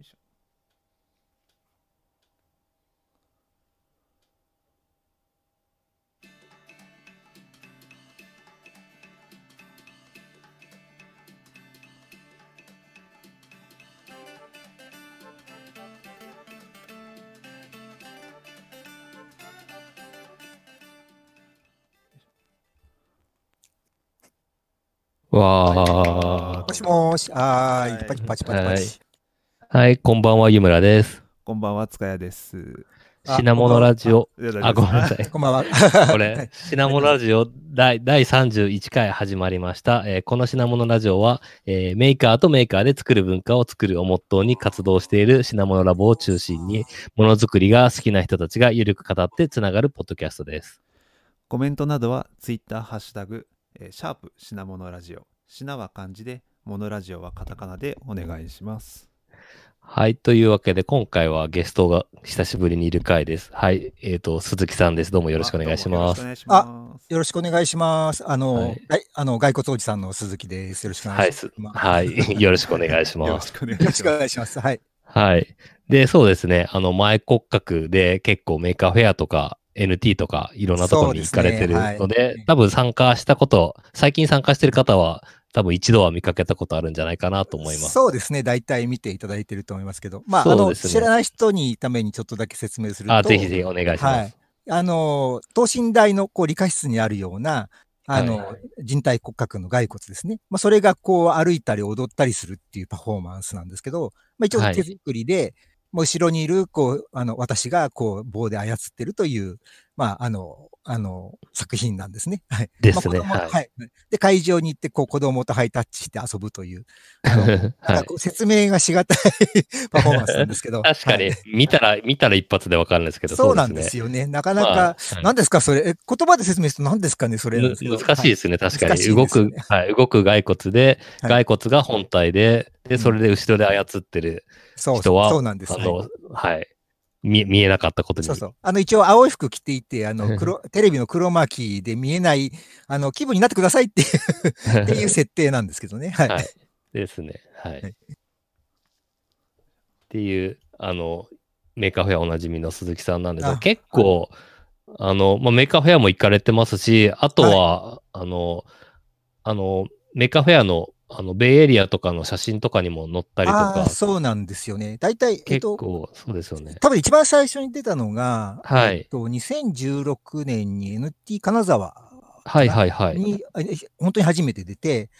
いしょわもしもーし。はーいパチパチパチパチ。ー。はい、こんばんは、湯村です。こんばんは、塚谷です。あ品物ラジオ。あ、ごめんなさい。こんばんは。これ、品物ラジオ第第31回始まりました。えーこの品物ラジオは、えーメーカーとメーカーで作る文化を作るをモットーに活動している品物ラボを中心に、ものづくりが好きな人たちがゆるく語ってつながるポッドキャストです。コメントなどは、ツイッター、ハッシュタグ、えーシャープ品モノラジオ。品は漢字で、モノラジオはカタカナでお願いします。はい。というわけで、今回はゲストが久しぶりにいる回です。はい。えっ、と、鈴木さんです。どうもよろしくお願いします。あよろしくお願いします。よろしくお願いします。あの、はいはい、あの、骸骨おじさんの鈴木です。よろしくお願いしはい。ます。すはい。よろしくお願いしよます。よろしくお。願いします。はい。はい。で、そうですね。あの、前骨格で結構メーカーフェアとか NT とかいろんなところに行かれてるので、ですねはい多分参加したこと、最近参加してる方は多分一度は見かけたことあるんじゃないかなと思います。そうですね。大体見ていただいてると思いますけど、まあ、あの、知らない人にためにちょっとだけ説明すると。あ、ぜひぜひお願いしまはいす。。あの、等身大のこう理科室にあるような、あの、はい人体骨格の骸骨ですね。まあ、それがこう歩いたり踊ったりするっていうパフォーマンスなんですけど、まあ、一応はい手作りで、もう後ろにいる、こう、あの、私がこう棒で操ってるという、まあ、あの、あの、作品なんですね。はい。ですね。まあはい。で、会場に行って、こう、子供とハイタッチして遊ぶという、はい説明がしがたいパフォーマンスなんですけど。確かにはい、見たら、見たら一発でわかるんですけど、そうなんねですよね。なかなまあか、はい何ですかそれ、え言葉で説明すると何ですかねそれ？難しいですね、確かに。難しい動くはい、動く骸骨で、はい骸骨が本体で、で、うんそれで後ろで操ってるそう人は、そうなんです。はいあの、はい。見、見えなかったことに。そうそう。あの、一応、青い服着ていて、あの、黒、テレビの黒巻きで見えない、あの、気分になってくださいっていう っていう設定なんですけどね。はい。はい。ですね。はい。はいっていう、あの、メーカーフェアおなじみの鈴木さんなんですけど、あ結構、あの、まあ、メーカーフェアも行かれてますし、あとは、あの、あの、メーカーフェアの、あの、ベイエリアとかの写真とかにも載ったりとか、そうなんですよね。大体、えっと、結構、そうですよね。多分一番最初に出たのが、はいえっと、2016年に NT 金沢はいはいはい。に、あ本当に初めて出て、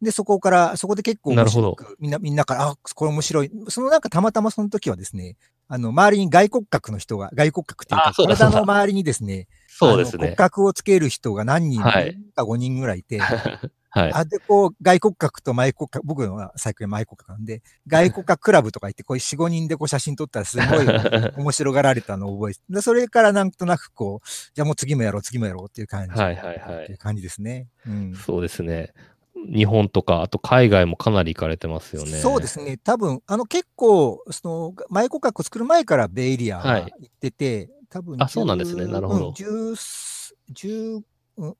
で、そこから、そこで結構面なるほどみんな、みんなから、あ、これ面白い。そのなんかたまたまその時はですね、あの、周りに外骨格の人が、外骨格っていうか、体の周りにですね、そうですね。格をつける人が何人はいか5人ぐらいいて、はい。あ、で、こう、外骨格と前骨格、僕のは最近前骨格なんで、外骨格クラブとか行って、こう4、5人でこう写真撮ったらすごい 面白がられたのを覚えて、で、それからなんとなくこう、じゃあもう次もやろう、次もやろうっていう感じ。はいはいはいっていう感じですね。うん。そうですね。日本とか、あと海外もかなり行かれてますよね。そうですね。多分、あの結構、その、前骨格を作る前からベイエリアははい行ってて、多分、あそうなんですねなるほどうん10 10うん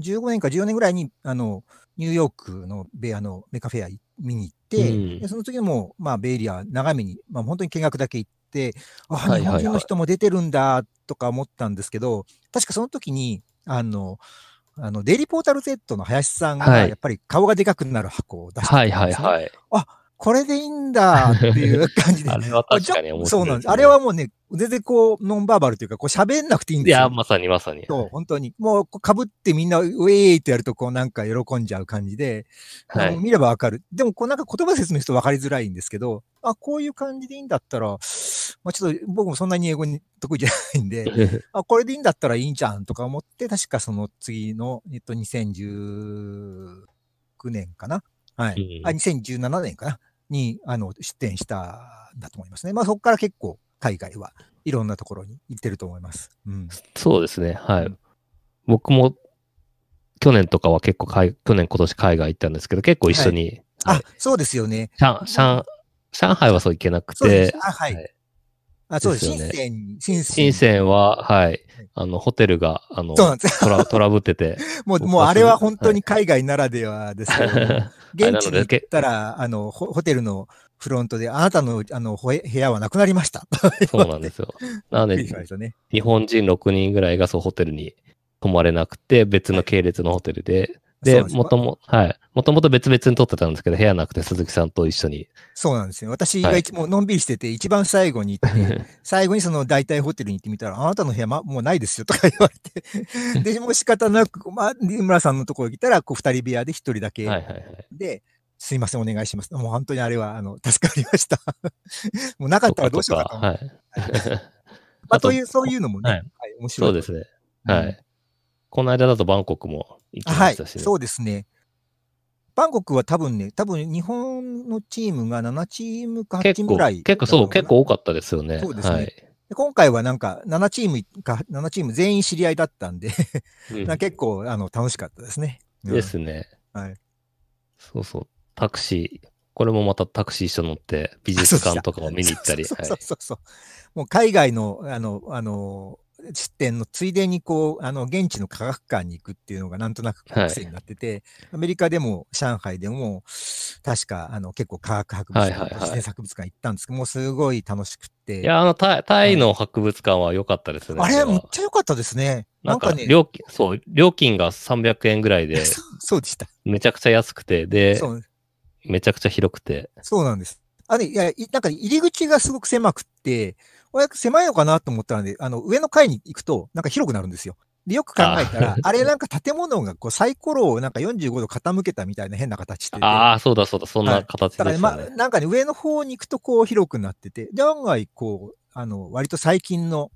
15年か14年ぐらいに、あの、ニューヨークのベアのメカフェア見に行って、うんでその次も、まあ、ベイエリア長めに、まあ、本当に見学だけ行って、あ、日本人の人も出てるんだ、とか思ったんですけど、確かその時に、あの、あの、デイリーポータル Z の林さんが、はいやっぱり顔がでかくなる箱を出してはいたんですね。はいはい。これでいいんだっていう感じで。あれは確かにあじゃ面白いねそうなんです。あれはもうね、全然こう、ノンバーバルというか、こう喋んなくていいんですよ。いや、まさにまさに。そう、本当に。もう、こう被ってみんな、ウェーイってやると、こうなんか喜んじゃう感じで、はい。見ればわかる。でも、こうなんか言葉で説明するとわかりづらいんですけど、あ、こういう感じでいいんだったら、まあちょっと僕もそんなに英語に得意じゃないんで、あ、これでいいんだったらいいんじゃんとか思って、確かその次の、えっと、2019年かなはい。うんあ、2017年かなに、あの、出展したんだと思いますね。まあそこから結構海外はいろんなところに行ってると思います。うん。そうですね。はいうん。僕も、去年とかは結構海、去年今年海外行ったんですけど、結構一緒に、はあい、そうですよね。上上上海はそう行けなくてそうです、あ、はい。はいあ、そうです。ね深セン、深セ深センは、はい、あの、ホテルが、あの。トラ トラブってて、もう、もうあれは本当に海外ならではですけど 現地に行ったら、あの、ホホテルのフロントで、あなたのあの部屋はなくなりました。そうなんですよ。なので、ね。日本人6人ぐらいがそうホテルに泊まれなくて、別の系列のホテルで、で、もとも、はい。もともと別々に撮ってたんですけど、部屋なくて鈴木さんと一緒に。そうなんですよ。私はいが一もうのんびりしてて、一番最後に行って、最後にその大体ホテルに行ってみたら、あなたの部屋、ま、もうないですよとか言われて、で、もう仕方なく、まあ、二村さんのところに来たら、こう、二人部屋で一人だけはいはいはい。で、すいません、お願いします。もう本当にあれは、あの、助かりました。もうなかったらどうしようかと思って。はい。まあ、あという、そういうのもね、ははいい、面白い。そうですね。うんはい。この間だとバンコクも行きまはいしたし、ね。そうですね。バンコクは多分ね、多分日本のチームが7チームか8チームぐらい。結構そう、結。構多かったですよね。そうですねはい。で今回はなんか7チームか、7チーム全員知り合いだったんで、うんな 結構あの楽しかったですね。うんですね。はい。そうそう。タクシー、これもまたタクシー一緒乗って、美術館とかを見に行ったり。そうはいそうそうそう。もう海外の、あの、あの、出店のついでにこう、あの、現地の科学館に行くっていうのがなんとなくはい癖になってて、アメリカでも上海でも、確か、あの、結構科学博物館、はいはいはい自然博物館行ったんですけど、もうすごい楽しくって。いや、あの、タイタイの博物館は良かったですね。あれ、はめっちゃ良かったですね。なかなんんかね、料金、そう、料金が300円ぐらいで、そうでした。めちゃくちゃ安くて、でめちゃくちゃ広くて。そうなんです。あれ、いや、いなんか入り口がすごく狭くって、おやく狭いのかなと思ったらね、あの、上の階に行くと、なんか広くなるんですよ。で、よく考えたらあ、あれなんか建物がこうサイコロをなんか45度傾けたみたいな変な形してて。ああ、そうだそうだ、そんな形だからね、でしたね。まあ、なんかね、上の方に行くとこう広くなってて、で、案外こう、あの、割と最近の、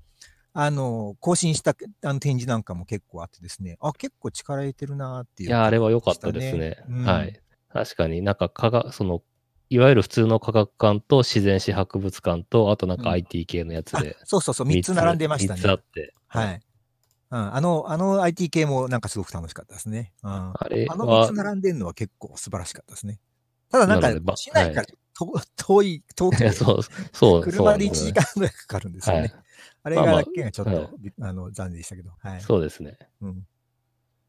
あの、更新したあの展示なんかも結構あってですね、あ、結構力入れてるなっていう。いや、あれは良かったですね。うんはい。確かになんか科学、その、いわゆる普通の科学館と自然史博物館と、あとなんかうん IT 系のやつあで。そうそうそう、3つ並んでました3つあね。って。はい。うん、あの、あの IT 系もなんかすごく楽しかったですね。うん、ああれの3はつ、並んでるのは結構素晴らしかったですね。ただなんか、市内からと 遠い、遠くて、そう、そう、車で1そう時間ぐらいかかるんですよね。はいあれまあまあがだけがちょっと、はい あの残念でしたけど。はい。そうですね。うん、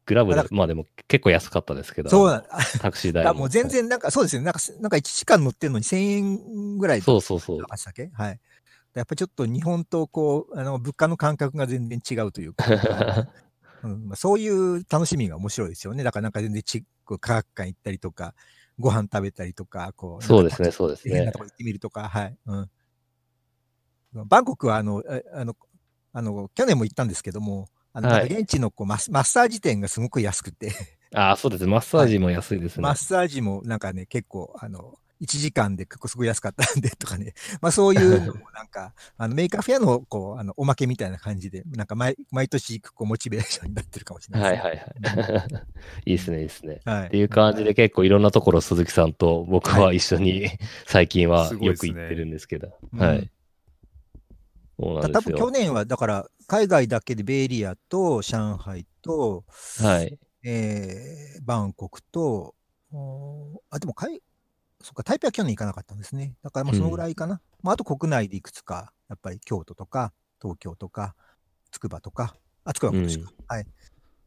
グラブでまあでも結構安かったですけど。そうなんあタクシー代あもう全然なんか、そうですね。なんか、なんか1時間乗ってるのに1000円ぐらいそうそうそう。ましたっけ？はい。やっぱりちょっと日本とこう、あの、物価の感覚が全然違うというか、うんまあ、そういう楽しみが面白いですよね。だからなんか全然ちこう科学館行ったりとか、ご飯食べたりとか、こう、そうですね、そうですね変なと。こ行ってみるとか、はい。うん。バンコクはあの、ああの、あの、去年も行ったんですけども、あの、現地のこうマッサージ店がすごく安くて、ああ、そうです。マッサージも安いですね。マッサージもなんかね、結構、あの、1時間で結構すごい安かったんでとかね、まあそういうのも なんか、あのメーカーフェアのこう、あの、おまけみたいな感じで、なんか毎毎年こうモチベーションになってるかもしれなはいいですね。はいはい。いいですね、いいですね。はい。っていう感じで結構いろんなところ鈴木さんと僕は一緒に最近はよく行ってるんですけど。うんはい。そう多分去よ。年は、だから、海外だけでベイエリアと上海と、はい。えーバンコクと、あ、でも海、そっか、台北は去年行かなかったんですね。だからまあそのぐらいかな。まあ、あと国内でいくつか、やっぱり京都とか、東京とか、筑波とか、あ、筑波は今年か。はい。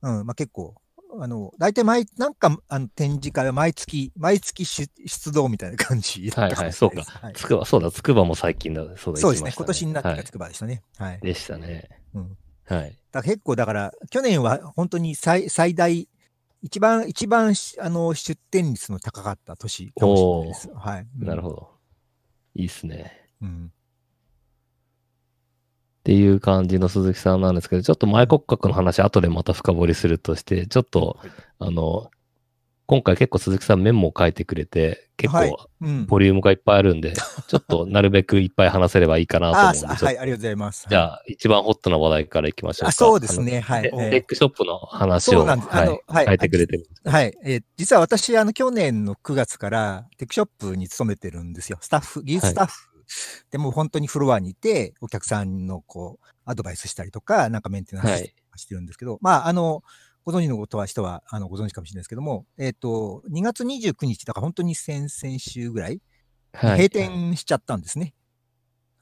うん、まあ結構、あの、大体毎、なんか、あの、展示会は毎月、毎月出出動みたいな感じだったかもしれないです。はいつくば、そうだ、つくばも最近だ。そうだ、そうですね。今年になってからはい筑波でしたね。はい。でしたね。うんはい。だ結構だから、去年は本当に最最大、一番、一番しあの出店率の高かった年かもしれないです。はい。ど。なるほど。いいっすね。うん。っていう感じの鈴木さんなんですけど、ちょっと前骨格の話、後でまた深掘りするとして、ちょっと、はいあの、今回結構鈴木さんメモを書いてくれて、結はい構うん。ボリュームがいっぱいあるんで、ちょっとなるべくいっぱい話せればいいかなと思あうんで、ちょっとはい、ありがとうございます。じゃあ、一番ホットな話題からいきましょうか。あそうですねはいテックショップの話を、はい。書いてくれてる。はい。えー実は私、あの、去年の9月からテックショップに勤めてるんですよ。スタッフ、技術スタッフ。でもう本当にフロアにいて、お客さんのこう、アドバイスしたりとか、なんかメンテナンスはいしてるんですけど、まあ、あの、ご存知のことは人は、あの、ご存知かもしれないですけども、えっ、と、2月29日、だから本当に先々週ぐらい、はい。閉店しちゃったんですね。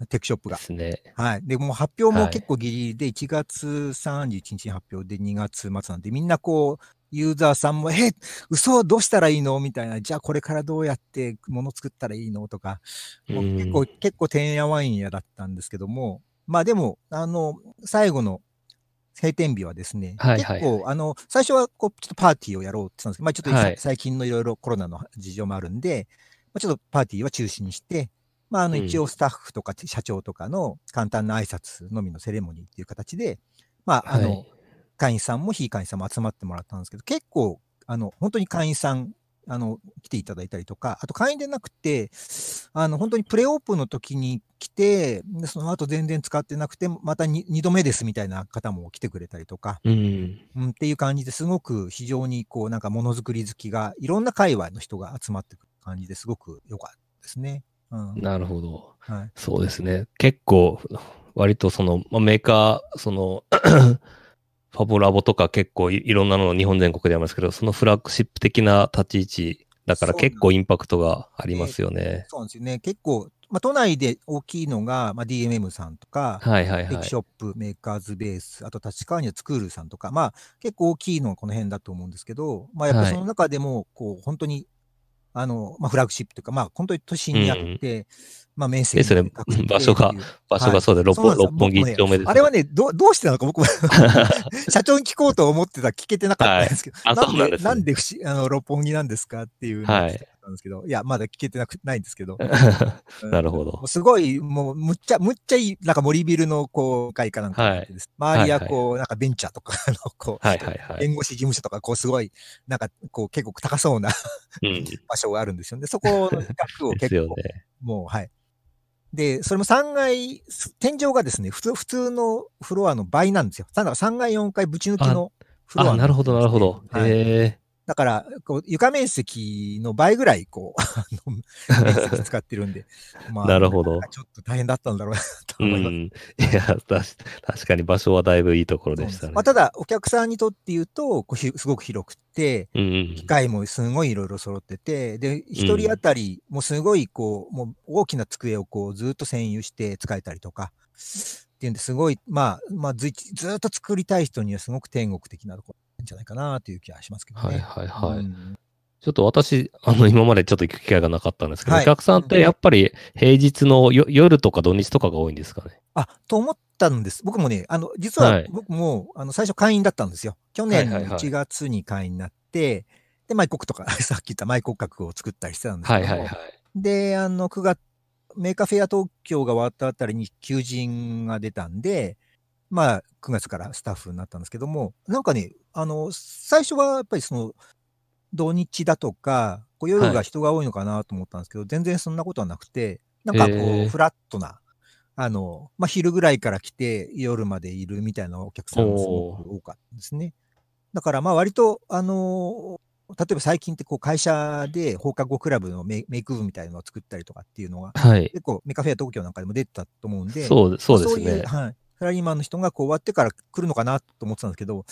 テックショップが。ですね。はい。で、もう発表もはい結構ギリギリで、1月31日に発表で2月末なんで、みんなこう、ユーザーさんも、え、嘘？どうしたらいいの？みたいな、じゃあこれからどうやって物作ったらいいの？とか、もううん。結構、結構てんやわんやだったんですけども、まあでも、あの、最後の閉店日はですね、はいはい結構、あの、最初はこう、ちょっとパーティーをやろうって言ったんですけど、まあちょっとさはい。最近のいろいろコロナの事情もあるんで、まあ、ちょっとパーティーは中止にして、まああのうん。一応スタッフとか社長とかの簡単な挨拶のみのセレモニーっていう形で、まああの、はい会員さんも非会員さんも集まってもらったんですけど、結構、あの、本当に会員さん、あの、来ていただいたりとか、あと会員でなくて、あの、本当にプレオープンの時に来て、でその後全然使ってなくて、また 2, 度目ですみたいな方も来てくれたりとか、うん。うん、っていう感じですごく非常にこう、なんかものづくり好きが、いろんな界隈の人が集まってくる感じですごく良かったですね。うん。なるほど。はい。そうですね。結構、割とその、まあ、メーカー、その、ファボラボとか結構いいろんなのを日本全国でありますけど、そのフラッグシップ的な立ち位置だから結構インパクトがありますよね。そうなんですよね。結構、まあ、都内で大きいのが、まあ、DMM さんとか、はいはいはいテクシ。ョップ、メーカーズベース、あと立川にはツクールさんとか、まあ結構大きいのはこの辺だと思うんですけど、まあやっぱその中でも、こう本当に、あの、まあフラッグシップというか、まあ本当に都心にあって、まあ面積ですよね。場所が場所がそうで、六本六本木一丁目です、ねあれはね、どうどうしてなのか僕も 社長に聞こうと思ってた。ら聞けてなかったんですけど、はい。なんでなんで あの六本木なんですかっていうはいったんですけど、い、や、まだ聞けてなくないんですけど、なるほどすごい、もう、むっちゃ、むっちゃいい、なんか森ビルの、こう、会かなんか周りはこう、なんかベンチャーとか、あの、こう、はいはいはい。弁護士事務所とか、こう、すごい、なんか、こう、結構高そうなうん。場所があるんですよね。そこの一角をで結構。もう、はい。で、それも3階、す天井がですね、普通、普通のフロアの倍なんですよ。だから3階、4階ぶち抜きのフロアあ、なるほどなるほど。はいへえ。だから、こう、床面積の倍ぐらい、こう、面積使ってるんで、まなるほどちょっと大変だったんだろうな、とう思います。ん。いや、たし確かに場所はだいぶいいところでしたね。まあ、ただ、お客さんにとって言うと、こうひすごく広くて、うんうん機。械もすごいいろいろ揃ってて、で、一人当たり、もうすごい、こう、もう大きな机をこう、ずっと占有して使えたりとか、っていうんですごい、まあ、まあずい、ずっと作りたい人にはすごく天国的なところじゃないかなという気がしますけどね。はいはいはい。うんちょっと私、あの、今までちょっと行く機会がなかったんですけど、はいお客さんってやっぱり平日のよ夜とか土日とかが多いんですかね？あ、と思ったんです。僕もね、あの、実ははい僕も、あの、最初会員だったんですよ。去年のはいはいはい1月に会員になって、で、マイコックとか、さっき言ったマイ骨格を作ったりしてたんですけども、はいはいはい。で、あの、9月、メーカーフェア東京が終わったあたりに求人が出たんで、まあ、9月からスタッフになったんですけども、なんかね、あの、最初はやっぱりその、土日だとか、こう夜はいが人が多いのかなと思ったんですけど、全然そんなことはなくて、なんかこう、フラットな、あの、まあ、昼ぐらいから来て夜までいるみたいなお客さんがすごく多かったですね。だからまあ割と、あの例えば最近ってこう会社で放課後クラブのメイク部みたいなのを作ったりとかっていうのが、はい。結構メカフェア東京なんかでも出てたと思うんで、そう、そうですそういう、ね。はい。サラリーマンの人がこう終わってから来るのかなと思ってたんですけど、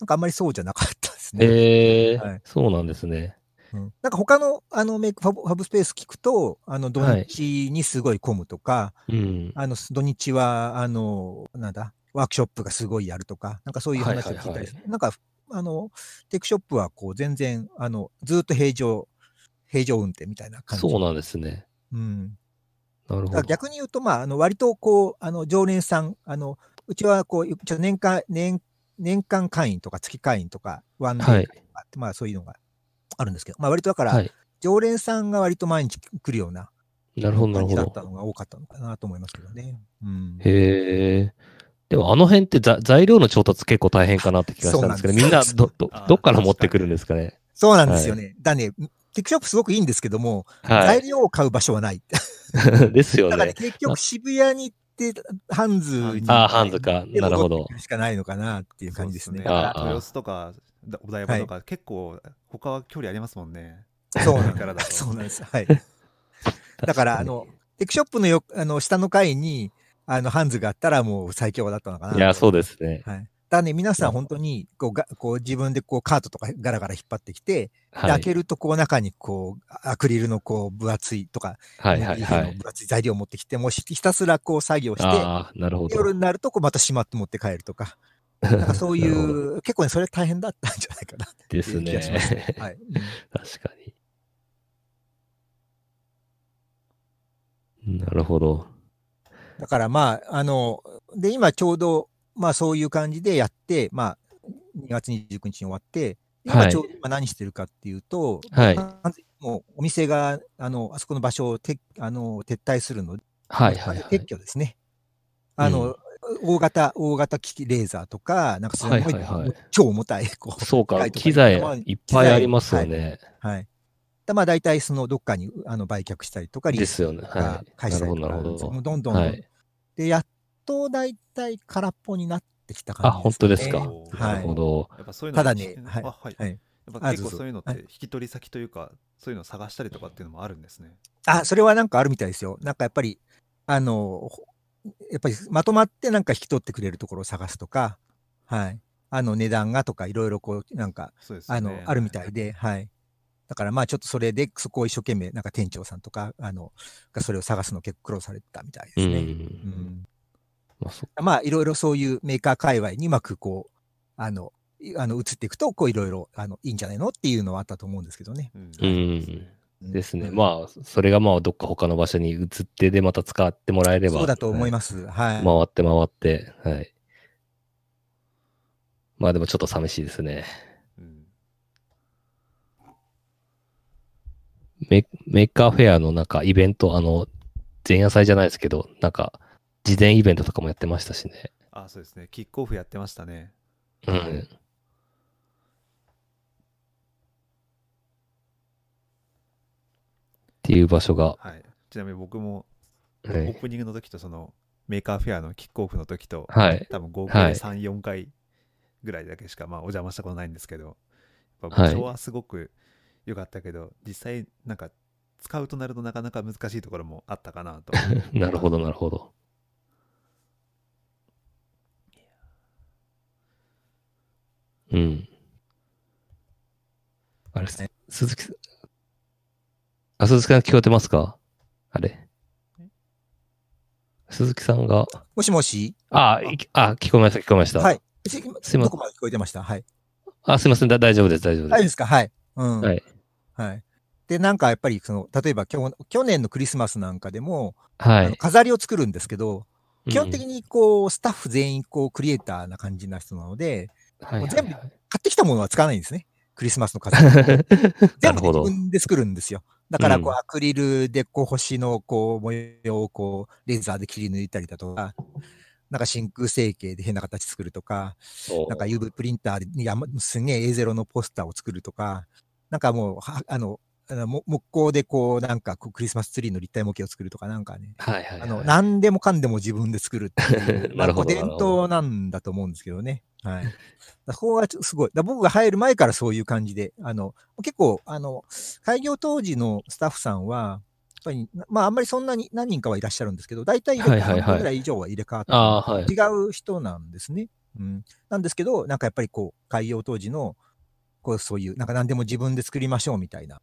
なんかあんまりそうじゃなかったですね。ええはいそうなんですね。うんなんか他のあのメイクファブファブスペース聞くと、あの土日にすごい混むとか、うん。あの土日は、あの、なんだ、ワークショップがすごいやるとか、なんかそういう話を聞いたりなんか、あの、テクショップはこう全然、あの、ずっと平常、平常運転みたいな感じ。そうなんですね。うん。なるほど。逆に言うと、まあ、あの、割とこう、あの、常連さん、あの、うちはこう、一応年間、年、年間会員とか月会員とか、ワンデーとかって、まあそういうのがあるんですけど、まあ割とだから、はい。常連さんが割と毎日来るようななるほど、なるほど感じだった。のが多かったのかなと思いますけどね。うん。へえ。でもあの辺ってざ材料の調達結構大変かなって気がしたんですけど、そうみんなど、どどっから持ってくるんですかね？そうなんですよね。だね、テクショップすごくいいんですけども、は材料を買う場所はない。い。ですよだからね、ね。結局渋谷に行って、ハンズに。ああ、ハンズか。でなるほどしかないのかなっていう感じですね。そうっああ豊洲とかだお台場とか、結構他は距離ありますもんね。そうなんからだと そうなんです。はい。だから、あの、テクショップのよあの下の階に、あの、ハンズがあったらもう最強だったのかな。いや、そうでですね。はい。だね、皆さん本当に、こう、がこう自分でこうカートとかガラガラ引っ張ってきて、ではい。開けるとこう中にこう、アクリルのこう分厚いとか、はいはいはい。の分厚い材料を持ってきて、もうひひたすらこう作業して、ああ、なるほど。夜になるとこうまたしまって持って帰るとか、なんかそういう、結構ね、それ大変だったんじゃないかなってですいう気がしますねね。はい。うん確かに。なるほど。だからまあ、あの、で、今ちょうど、まあそういう感じでやって、まあ、2月29日に終わって、はい今ちょうど今何してるかっていうと、はいもうお店が、あの、あそこの場所を撤あの撤退するので、はいはいはい撤。去ですね。あの、大型、大型機器レーザーとか、なんかすごい,、はいはいはい超重たい、こう、そうか、機材いっぱいありますよね。はい。だまあ大体そのどっかにあの売却したりとか、リース。とか返したりとかなるほど。もうどんどんどん、はい。で、やっと大体空っぽになってきた感じあ、本当ですか。ねなるほど。やっぱそういうのただねはいあはいはいやっぱ結構そういうのって引き取り先というか、そういうのを探したりとかっていうのもあるんですね。あ、それはなんかあるみたいですよ。なんかやっぱり、あの、ほやっぱりまとまってなんか引き取ってくれるところを探すとか、はい。あの値段がとかいろいろこう、なんか、そうですよねあの、あるみたいで、はい。だからまあちょっとそれで、そこを一生懸命、なんか店長さんとか、あの、がそれを探すの結構苦労されてたみたいでう。すね。うんん。まあ、そまあいろいろそういうメーカー界隈にうまくこう、あの、いあの移っていくと、こういろいろ、あの、いいんじゃないのっていうのはあったと思うんですけどね。うんうん。ですね。うんまあ、それがまあ、どっか他の場所に移ってで、また使ってもらえれば。そうだと思いまます。はい。回って回って、はい。まあでもちょっと寂しいですね。うんメメーカーフェアのなんかイベント、あの、前夜祭じゃないですけど、なんか、事前イベントとかもやってましたしね。あ、そうですね。キックオフやってましたね。うん。っていう場所が、はい。ちなみに僕もオはいープニングの時とそのメーカーフェアのキックオフの時と、はい。多分合計ではい3、4回ぐらいだけしかまあお邪魔したことないんですけど、場所はすごく良かったけど、実際なんか使うとなるとなかなか難しいところもあったかなと。なるほど、なるほど。うん。あれですね。鈴木さん、あ、鈴木さん聞こえてますか？あれ。鈴木さんが、もしもし？あ、いあ、聞こえました、聞こえました。はい。すすいまどこまで聞こえてましたはい。あ、すいません、だ大丈夫です、大丈夫で。大丈夫ですすか？はい。うん。はい。はい。で、なんかやっぱり、その、例えば今日、去年のクリスマスなんかでも、はい。飾りを作るんですけど、基本的に、にこう、スタッフ全員、こう、クリエイターな感じな人なので、はいはい全部はい買ってきたものは使わないんですね。クリスマスの飾り。な 全部自。分で作るんですよ。だから、こう、うんアクリルで、こう、星の、こう、模様を、こう、レーザーで切り抜いたりだとか、なんか真空成形で変な形作るとか、なんか UV プリンターにやますげえ A0 のポスターを作るとか、なんかもう、はあの、あのも木工でこう、なんかクリスマスツリーの立体模型を作るとか、なんかね、はいはいはい。あの、何でもかんでも自分で作るっていう、なるほど伝統なんだと思うんですけどね。はい。そこがちょすごい。だ僕が入る前からそういう感じで、あの、結構、あの、開業当時のスタッフさんは、やっぱり、まあ、あんまりそんなに何人かはいらっしゃるんですけど、大体入れぐらい以上は入れ替わって違う人なんですね。うん。なんですけど、なんかやっぱりこう、開業当時の、こう、そういう、なんか何でも自分で作りましょうみたいな、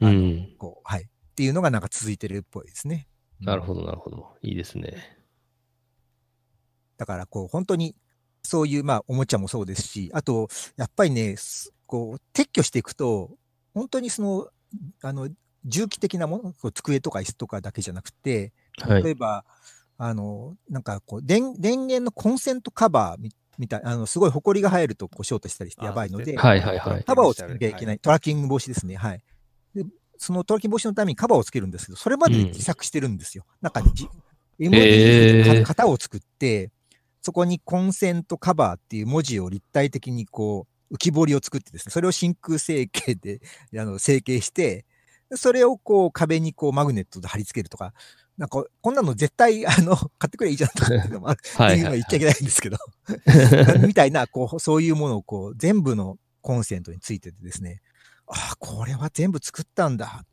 うん。こう、はい。っていうのがなんか続いてるっぽいですね。うんなるほど、なるほど。いいですね。だから、こう、本当に、そういう、まあ、おもちゃもそうですし、あと、やっぱりね、すこう、撤去していくと、本当にその、あの、重機的なもの、こう机とか椅子とかだけじゃなくて、はい。例えば、あの、なんかこう、電電源のコンセントカバーみみたい、あの、すごい埃が入ると、こう、ショートしたりしてやばいので、はいはいはいカバーをつけなきゃいけない。トラッキング防止ですね。はい。で、そのトラッキング防止のためにカバーをつけるんですけど、それまでうん自作してるんですよ。なんかじ、へ MD ーで型を作って、そこにコンセントカバーっていう文字を立体的にこう、浮き彫りを作ってですね、それを真空成形で、あの、成形して、でそれをこう壁にこうマグネットで貼り付けるとか、なんか、こんなの絶対、あの、買ってくればいいじゃんとかっていうのもある。はいはい言うのは言っちゃいけないんですけど。みたいな、こう、そういうものをこう、全部のコンセントについててですね、ああ、これは全部作ったんだ。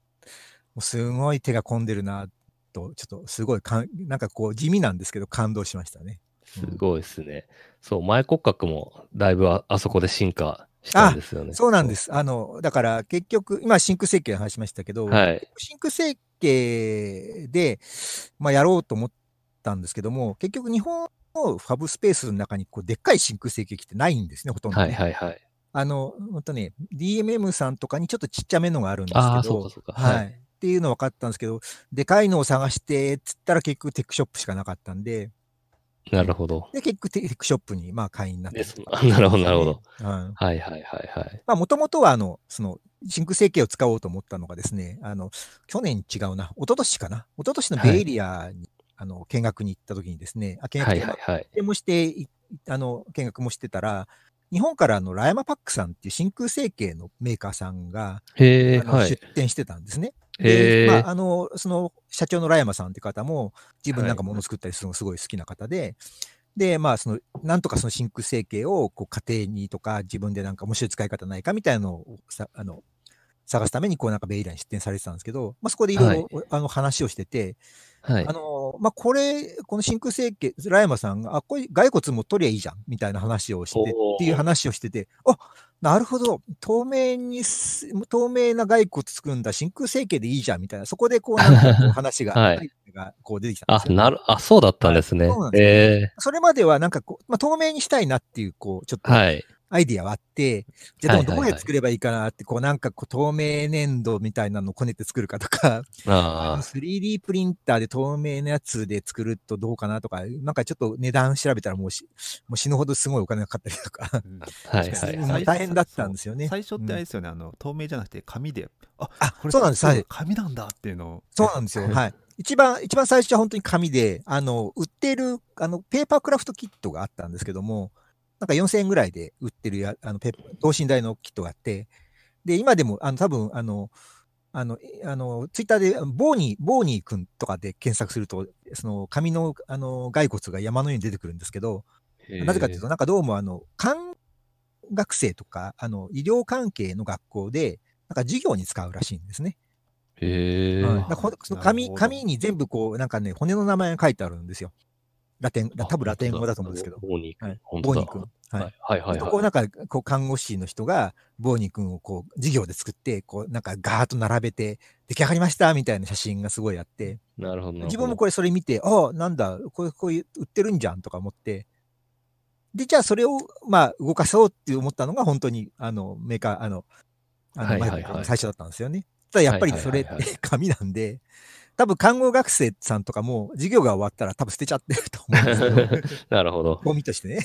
もうすごい手が込んでるな、と、ちょっとすごいかん、なんかこう、地味なんですけど、感動しましたね。すごいですね。そう、前骨格もだいぶああそこで進化したんですよね。。そうなんですす。あの、だから結局、今、真空設計の話しましたけど、はい。真空設計で、まあ、やろうと思ったんですけども、結局日本のファブスペースの中にこうでっかい真空成形機ってないんですね、ほとんど、ね。はいはいはい。あの、本当ね、DMM さんとかにちょっとちっちゃめのがあるんですけど、ああ、そうかそうか。はい、はい。っていうの分かったんですけど、でかいのを探して、つったら結局テックショップしかなかったんで、なるほど。で、結局テックショップにまあ会員になってですなるほどなるほど。うんはいはいはいはい。まあ、もともとは、あの、その、真空成形を使おうと思ったのがですね、あの、去年違うな、一昨年かな、一昨年のベイエリアに、あの、見学に行った時にですね、あ見学はい見はいはい。学もして、いあの、見学もしてたら、日本からあの、ラヤマパックさんっていう真空成形のメーカーさんが。出店してたんですね。でまあ、あの、その社長のラヤマさんって方も、自分なんかはい物作ったりするのがすごい好きな方で、で、まあ、その、なんとかその真空成形を、こう、家庭にとか、自分でなんか面白い使い方ないかみたいなのをさ、あの、探すために、こう、なんかベイラに出店されてたんですけど、まあ、そこでいろいろ、あの、話をしてて、はいあ。の、まあ、これ、この真空成形、ラヤマさんが、あ、これ、骸骨も取りゃいいじゃん、みたいな話をして、っていう話をしてて、あ、なるほど、透明にす、透明な骸骨作るんだ、真空成形でいいじゃん、みたいな、そこでこう、なんか 話が、はいがこう出てきたんあで、すよ。なる、あ、そうだったんですねはいそうなん。ですよえそれまではなんかこう、まあ、透明にしたいなっていう、こう、ちょっとえはい。アイディアはあって、じゃあでもどはいはいはいうやって作ればいいかなって、こうなんかこう透明粘土みたいなのをこねて作るかとか、あ 3D プリンターで透明なやつで作るとどうかなとか、なんかちょっと値段調べたらもうしもう死ぬほどすごいお金がかかったりとか、はい。大変だったんですよね。最初ってあれですよね、あの透明じゃなくて紙でああこれそうなんですはい紙なんだっていうのをそうなんですよ。はい。一番、一番最初は本当に紙で、あの、売ってる、あの、ペーパークラフトキットがあったんですけども、なんか4000円ぐらいで売ってるや、あの、ペー等身大のキットがあって、で、今でも、あの、多分、あの、あの、えあの、ツイッターで、ボーニー、ボーニーくんとかで検索すると、その、紙の、あの、骸骨が山のように出てくるんですけど、なぜかというと、なんかどうも、あの、看学生とか、あの、医療関係の学校で、なんか授業に使うらしいんですね。へえ。はいだからほその紙紙に全部こう、なんかね、骨の名前が書いてあるんですよ。ラテン、多分ラテン語だと思うんですけど。ボーニーはい君。本当だボーニー君。はい。はいはいここはなんか、こう、看護師の人が、ボーニー君をこう、授業で作って、こう、なんかガーッと並べて、出来上がりましたみたいな写真がすごいあって、い。なるほど。自分もこれそれ見て、ああ、なんだ、こうこういう、売ってるんじゃんとか思って、で、じゃあそれを、まあ、動かそうって思ったのが、本当に、あの、メーカー、あの、あの、最初だったんですよね。ただやっぱりそれっはいはいはいて 紙なんで、多分看護学生さんとかも、授業が終わったら多分捨てちゃってると思うんですけど、なるほど。ゴミとしてね。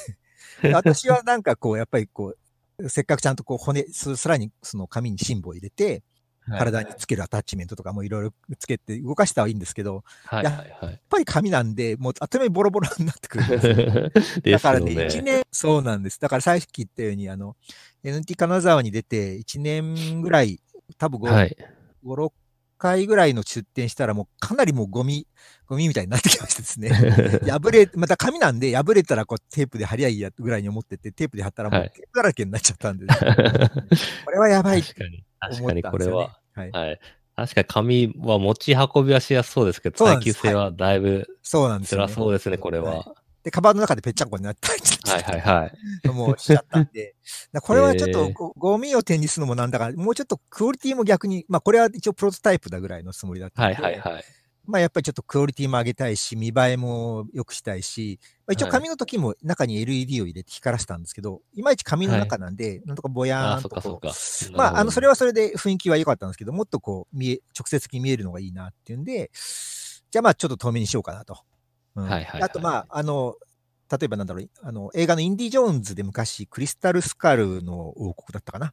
で私はなんかこう、やっぱりこう、せっかくちゃんとこう骨、すさらにその紙に芯を入れて、体につけるアタッチメントとかもいろいろつけて動かしたはいいんですけど、はいはいはいやっぱり紙なんで、もうあっという間にボロボロになってくるんですよ。だからね。1年、そうなんです。だからさっき言ったように、あの、NT 金沢に出て1年ぐらい、多分5、はい。5 6回ぐらいの出店したら、もうかなりもうゴミ、ゴミみたいになってきましてですね。破れ、また紙なんで破れたらこうテープで貼りゃいいやぐらいに思ってて、テープで貼ったらもうはいテープだらけになっちゃったんで、これはやばいって確かに。確思かにったんですよ、ね。これは。はい。はい。確かに紙は持ち運びはしやすそうですけど、耐久性はだいぶそうなんですね。そうですね、これは。で、カバンの中でぺっちゃんこになったりはいはいはい。もうしちゃったんで、だこれはちょっとゴミを手にするのもなんだから、もうちょっとクオリティも逆に、まあこれは一応プロトタイプだぐらいのつもりだったはいんで、はいはい。まあやっぱりちょっとクオリティも上げたいし、見栄えも良くしたいし、まあ、一応はい紙の時も中に LED を入れて光らせたんですけど、いまいち紙の中なんで、なんとかぼやああ、ーんとこか。う、まああのそれは、はそれで雰囲気は良かったんですけど、もっとこう見え、直接的に見えるのがいいなっていうんで、じゃあまあちょっと透明にしようかなと。うんはいはいはいあとまあ、あの、例えばなんだろう、あの、映画のインディ・ジョーンズで昔、クリスタル・スカルの王国だったかな。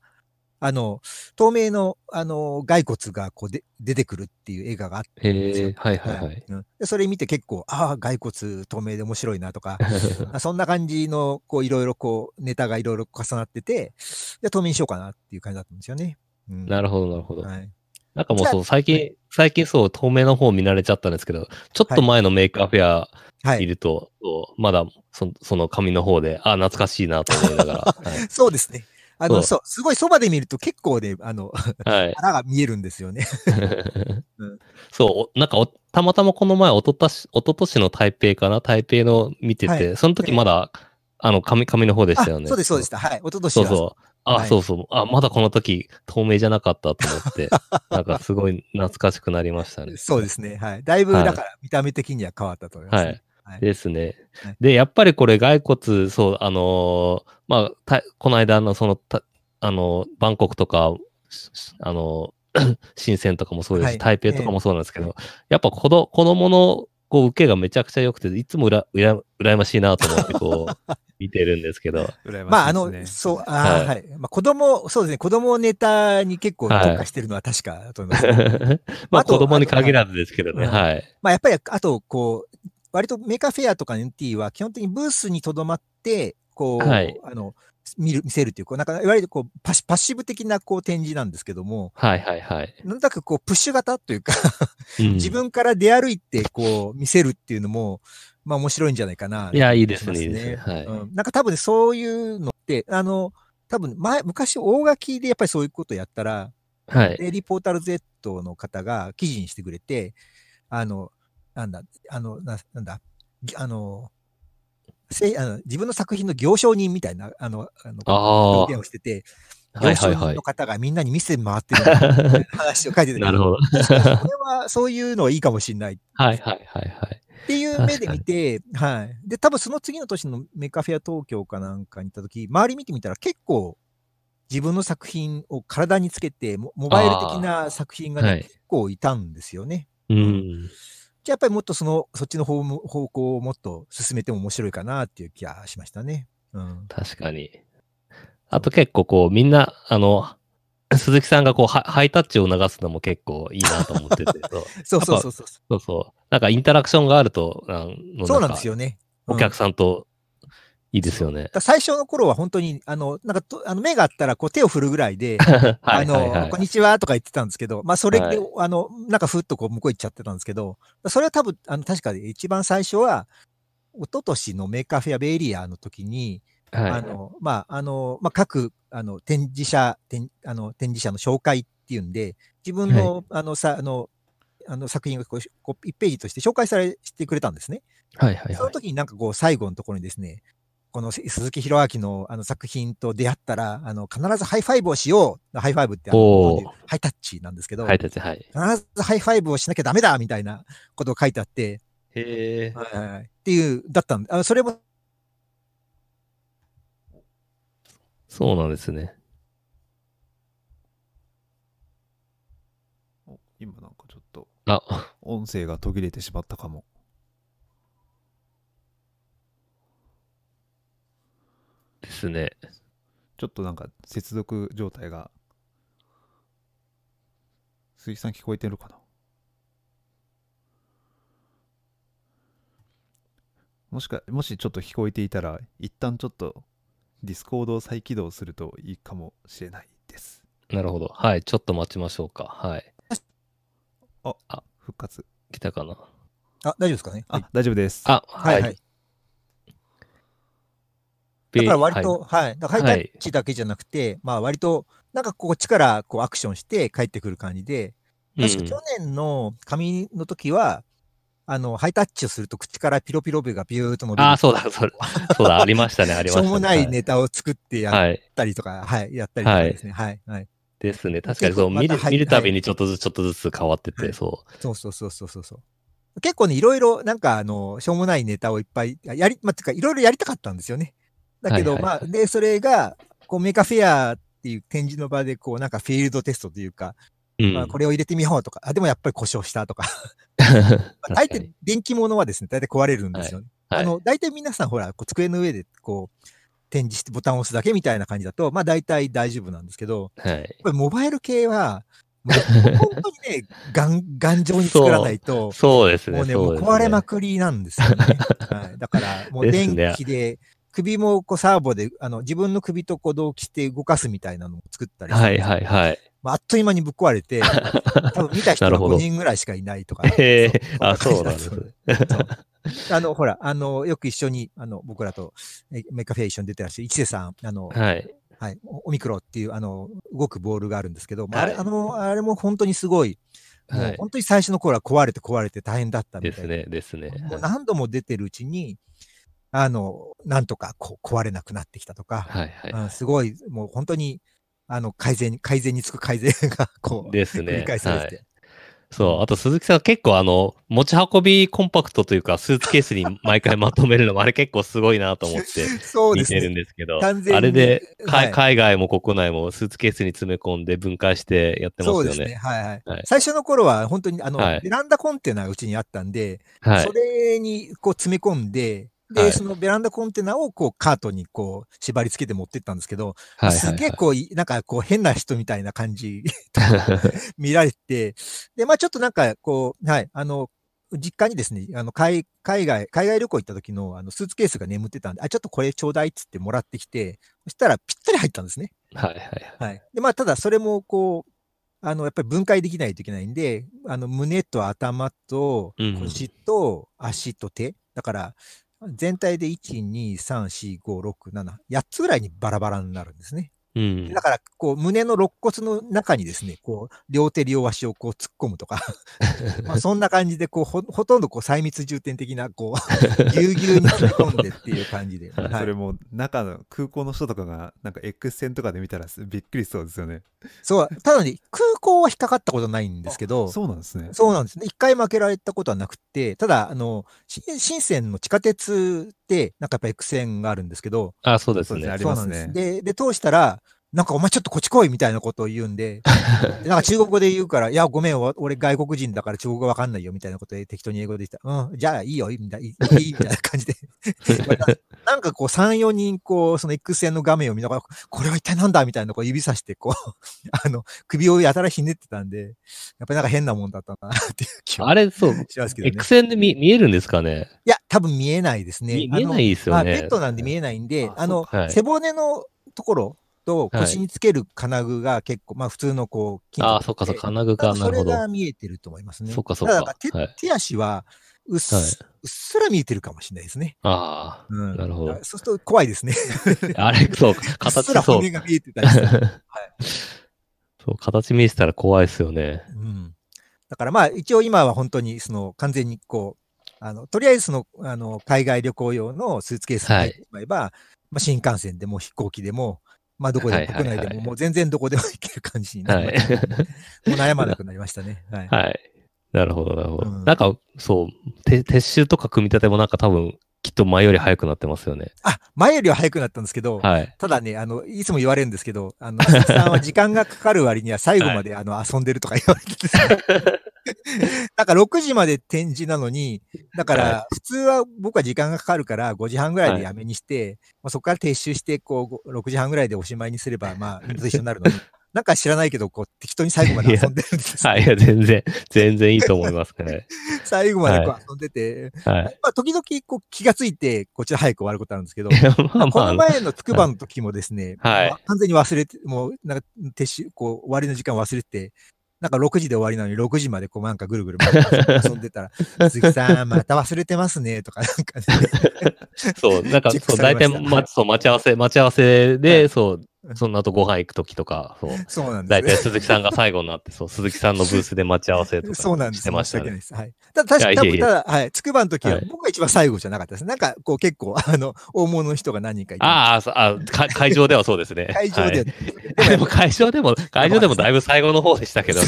あの、透明の、あの、骸骨がこうで出てくるっていう映画があって、はいはいはい。うんでそれ見て結構、ああ、骸骨透明で面白いなとか、あそんな感じの、こう、いろいろこう、ネタがいろいろ重なってて、で、透明にしようかなっていう感じだったんですよね。うん、なるほどなるほど。はい。なんかもうそう、最近、最近そう、透明の方見慣れちゃったんですけど、ちょっと前のメイクアフェアはい。いると、そうまだそその紙の方で、あ、懐かしいなと思いながら。はいそうですね。あの、そうすごいそばで見ると結構ね、あの、はい。腹が見えるんですよね。うんそう、おなんかお、たまたまこの前、おととし、おととしの台北かな？台北の見てて、はいその時まだ、あの、紙、紙の方でしたよね。あそうです、そうでした。はい。一昨年はそうそう。あ、はいそうそう。あ、まだこの時、透明じゃなかったと思って、なんかすごい懐かしくなりましたね。そうですね。はい。だいぶ、はいだから、見た目的には変わったと思います、ね。はい。はいですねはい。で、やっぱりこれ骸骨、そう、あのーまあ、たこの間のその、たあの、バンコクとか、あの、深センとかもそうですし、はい台北とかもそうなんですけど、やっぱ子ど子供のこう受けがめちゃくちゃ良くて、いつもうらうら羨ましいなと思ってこう、見てるんですけど。羨まあ、あの。そう、あーははいい。まあ、子供、そうですね、子供ネタに結構特化してるのは確かだと思います。まああと子供に限らずですけどね、はい。まあ、やっぱり、あと、こう、割とメーカーフェアとか NT は基本的にブースにとどまって、こう、はいあの、見る、見せるっていう、こう、なんか、いわゆるこうパッシ、パッシブ的なこう展示なんですけども、はいはいはい。なんだかこう、プッシュ型というか、うん自分から出歩いて、こう、見せるっていうのも、まあ面白いんじゃないかな。いやいいですねいいですねはいうん。なんか多分ねそういうのって、あの、多分前、昔大書きでやっぱりそういうことやったら、はい。リーポータル Z の方が記事にしてくれて、あの、なんだ、あの、ななんだ、ぎあの、せあの自分の作品の行商人みたいな、あの、あのあ表現をしてて、行商人の。方がみんなに見せて回ってる話を書いてたけ なるほど。れは、そういうのはいいかもしれない。はいはいはいはい。っていう目で見て、はい。で、多分その次の年のメカフェア東京かなんかに行った時、周り見てみたら結構自分の作品を体につけて、モモバイル的な作品がね、はい結構いたんですよね。うん。じゃあやっぱりもっとその、そっちの方も方向をもっと進めても面白いかなっていう気がしましたね。うん。確かに。あと結構こう、みんな、あの、鈴木さんがこうハ、ハイタッチを促すのも結構いいなと思ってて、そうそうそうそうそう。そうそう。なんかインタラクションがあると、あのそうなんですよね。お客ささんといいですよね。最初の頃は本当に、あの、なんかと、あの、目があったら、こう手を振るぐらいで、はあの、いはいはいこんにちはとか言ってたんですけど、まあ、それで、はいあの、なんかふっとこう向こう行っちゃってたんですけど、それは多分、あの、確か一番最初は、一昨年の Maker Faire Bay Area の時に、はい。あの、まあ、あの、まあ、各、あの、展示者、展あの展示者の紹介っていうんで、自分の、あの、さ、あの、あの作品がこうこう1ページとして紹介されしてくれたんですね。はいはいはい。その時になんかこう最後のところにですね、この鈴木宏明のあの作品と出会ったら、あの必ずハイファイブをしよう。ハイファイブってあのハイタッチなんですけど、はい、たち、はい。必ずハイファイブをしなきゃダメだみたいなことを書いてあって、へえ。はいっていう、だったんで、あのそれも、そうなんですね。お今なんかちょっとあ、音声が途切れてしまったかも。ですね。ちょっとなんか接続状態が。鈴木さん聞こえてるかな？もしか、もしちょっと聞こえていたら、一旦ちょっと Discord を再起動するといいかもしれないです。なるほど。はい。ちょっと待ちましょうか。はい。復活。来たかな。あ、大丈夫ですかね？あ、大丈夫です。あ、はい、はい。だから割と、はい。だからハイタッチだけじゃなくて、まあ割と、なんかこっちからこうアクションして帰ってくる感じで、はい、確か去年の紙の時は、あの、ハイタッチをすると口からピロピロビがビューっと伸びる。ああ、そうだ、そうだ、そうだ、ありましたね、ありましたね。しょうもないネタを作ってやっはい。たりとか、はい、やったりとかですね。はい、はい。ですね。確かにそう、見る見るたびにちょっとずつ、ちょっとずつ変わってて、はいそそうそうそうそうそうそう。結構ね、いろいろ、なんかあの、しょうもないネタをいっぱい、やり、まあ、てか、いろいろやりたかったんですよね。だけど、はいはいはいまあ、で、それが、こう、メカフェアっていう展示の場で、こう、なんかフィールドテストというか、う。うん。まあ、これを入れてみようとか、あ、でもやっぱり故障したとか、確 まあ大かに抵電気物はですね、大体壊れるんですよね。はいあの、大体皆さんほら、こう机の上でこう、展示してボタンを押すだけみたいな感じだと、まあ大体大丈夫なんですけど、はい。やっぱりモバイル系は、もう本当にね、頑、頑丈に作らないと、そうですね。もうね、そうですもう壊れまくりなんですよね。はい、だから、もう電気で、首もこうサーボで、あの、自分の首とこう同期して動かすみたいなのを作ったりしてはいはいはい。まあ、あっという間にぶっ壊れて、多分見た人がなるほど5人ぐらいしかいないとか。へえ、あ、そそうんなんですね。あの、ほら、あの、よく一緒に、あの、僕らとえメカフェ一緒に出てらっしゃる、一瀬さん、あの、はい。はい、オミクロっていう、あの、動くボールがあるんですけど、まああれ、はいあの、あれも本当にすごい、もはい。う本当に最初の頃は壊れて壊れて大変だったみたいな。ですね、ですね。もう何度も出てるうちに、あの、なんとかこう壊れなくなってきたとか、はいはい。うんすごい、もう本当に、あの、改善に、改善につく改善が、こう、ですね繰り返されてて。そう。あと鈴木さん結構あの、持ち運びコンパクトというか、スーツケースに毎回まとめるのもあれ結構すごいなと思って 見てるんね。ですけど、完全にあれで、かはい海外も国内もスーツケースに詰め込んで分解してやってますよね。そうですね。はいはい。はい最初の頃は本当にあの、はいベランダコンテナがうちにあったんで、はいそ。れにこう詰め込んで、で、はいそのベランダコンテナをこうカートにこう縛り付けて持ってったんですけど、はい。すげえこうい、なんかこう変な人みたいな感じ 見られて、で、まあちょっとなんかこう、はい、あの、実家にですね、あの海海外、海外旅行行った時のあのスーツケースが眠ってたんで、あ、ちょっとこれちょうだいっつってもらってきて、そしたらぴったり入ったんですね。はいはい。はい。で、まあ、ただそれもこう、あの、やっぱり分解できないといけないんで、あの、胸と頭とうん腰と足と手。だから、全体で1、2、3、4、5、6、7、8つぐらいにバラバラになるんですね。うん。だから、こう、胸の肋骨の中にですね、こう、両手両足をこう突っ込むとか、まあ、そんな感じで、こう、ほほとんどこう、細密重点的な、こう、ぎゅうぎゅうに突っ込んでっていう感じで。はいはいそれも中の空港の人とかがなんか X 線とかで見たらすびっくりしそうですよね。そう、ただね、空港は引っかかったことないんですけど、そうなんですね。そうなんですね。一回負けられたことはなくて、ただ、あの、し深センの地下鉄って、なんかやっぱ X 線があるんですけど、あ、そうですねそうですねあ。りますねなんです。で、で、通したら、なんかお前ちょっとこっち来いみたいなことを言うんで、で なんか中国語で言うから、いや、ごめん、お俺外国人だから中国語わかんないよみたいなことで適当に英語で言った。うん、じゃあいいよ、いいみたいいいいいみたいな感じで。なんかこう3、4人こう、その X 線の画面を見ながら、これは一体なんだみたいなこう指さして、こう、あの、首をやたらひねってたんで、やっぱりなんか変なもんだったなっていう気はあれ、そう。しますけどね。X 線で見見えるんですかね？いや、多分見えないですね。見見えないですよねまあベッドなんで見えないんで、ああの、はい背骨のところとはい腰につける金具が結構、まあ普通のこう、ああ、そっかそっか、金具か、なそれるほど。が見えてると思いますね。そっかそっかただ手はい手足はうっす、はいうっすら見えてるかもしれないですね。あうん、なるほどそうすると怖いですね。あ。あれ、そう、うっす形そうら骨。が見えてたりしたらそう、形見えてたら怖いですよね。うん。だからまあ一応今は本当にその完全にこう、あの、とりあえずその、あの、海外旅行用のスーツケースに入ってしまえば、まあ新幹線でも飛行機でも、まあどこで国内でももう全然どこでも行ける感じになはりました、い。もう悩まなくなりましたね。はい。はい。なるほど、なるほど。うんなんか、そう、て撤収とか組み立てもなんか多分、きっと前より早くなってますよね。あ、前よりは早くなったんですけど、はい。ただね、あの、いつも言われるんですけど、あの、さんは時間がかかる割には最後まで、あの遊んでるとか言われてですね なんか6時まで展示なのに、だかはら普通は僕は時間がかかるから5時半ぐらいでやめにして、まあ、そこから撤収して、こう、6時半ぐらいでおしまいにすれば、まあ、みんなと一緒になるのに、なんか知らないけど、こう、適当に最後まで遊んでるんです。よはい、全然、全然いいと思いますね。最後までこはう遊んでて、はい。まあ、時々こう気がついて、こっちら早く終わることあるんですけど、いや、まあこのまあ、前のつくばの時もですね、はい。まあ完全に忘れて、もう、なんか、撤収、こう、終わりの時間忘れてて、なんか6時で終わりなのに6時までこうなんかぐるぐる遊んでたら、鈴木さん、また忘れてますね、とか、なんかね、そう、なんか、そう、大体、ま、そう、待ち合わせ、待ち合わせで、はい。そう、その後ご飯行くときとか、そう、そうなん大ですね。体鈴木さんが最後になって、そう、鈴木さんのブースで待ち合わせとか そうなんです。してましたね。申し訳ないです。はい。ただ、確かに、ただ、はい。つくばの時ははい、僕が一番最後じゃなかったです。なんか、こう、結構、あの、大物の人が何人かいて。ああ会場ではそうですね。会場では、はい、でも会場でも、会場でもだいぶ最後の方でしたけどね。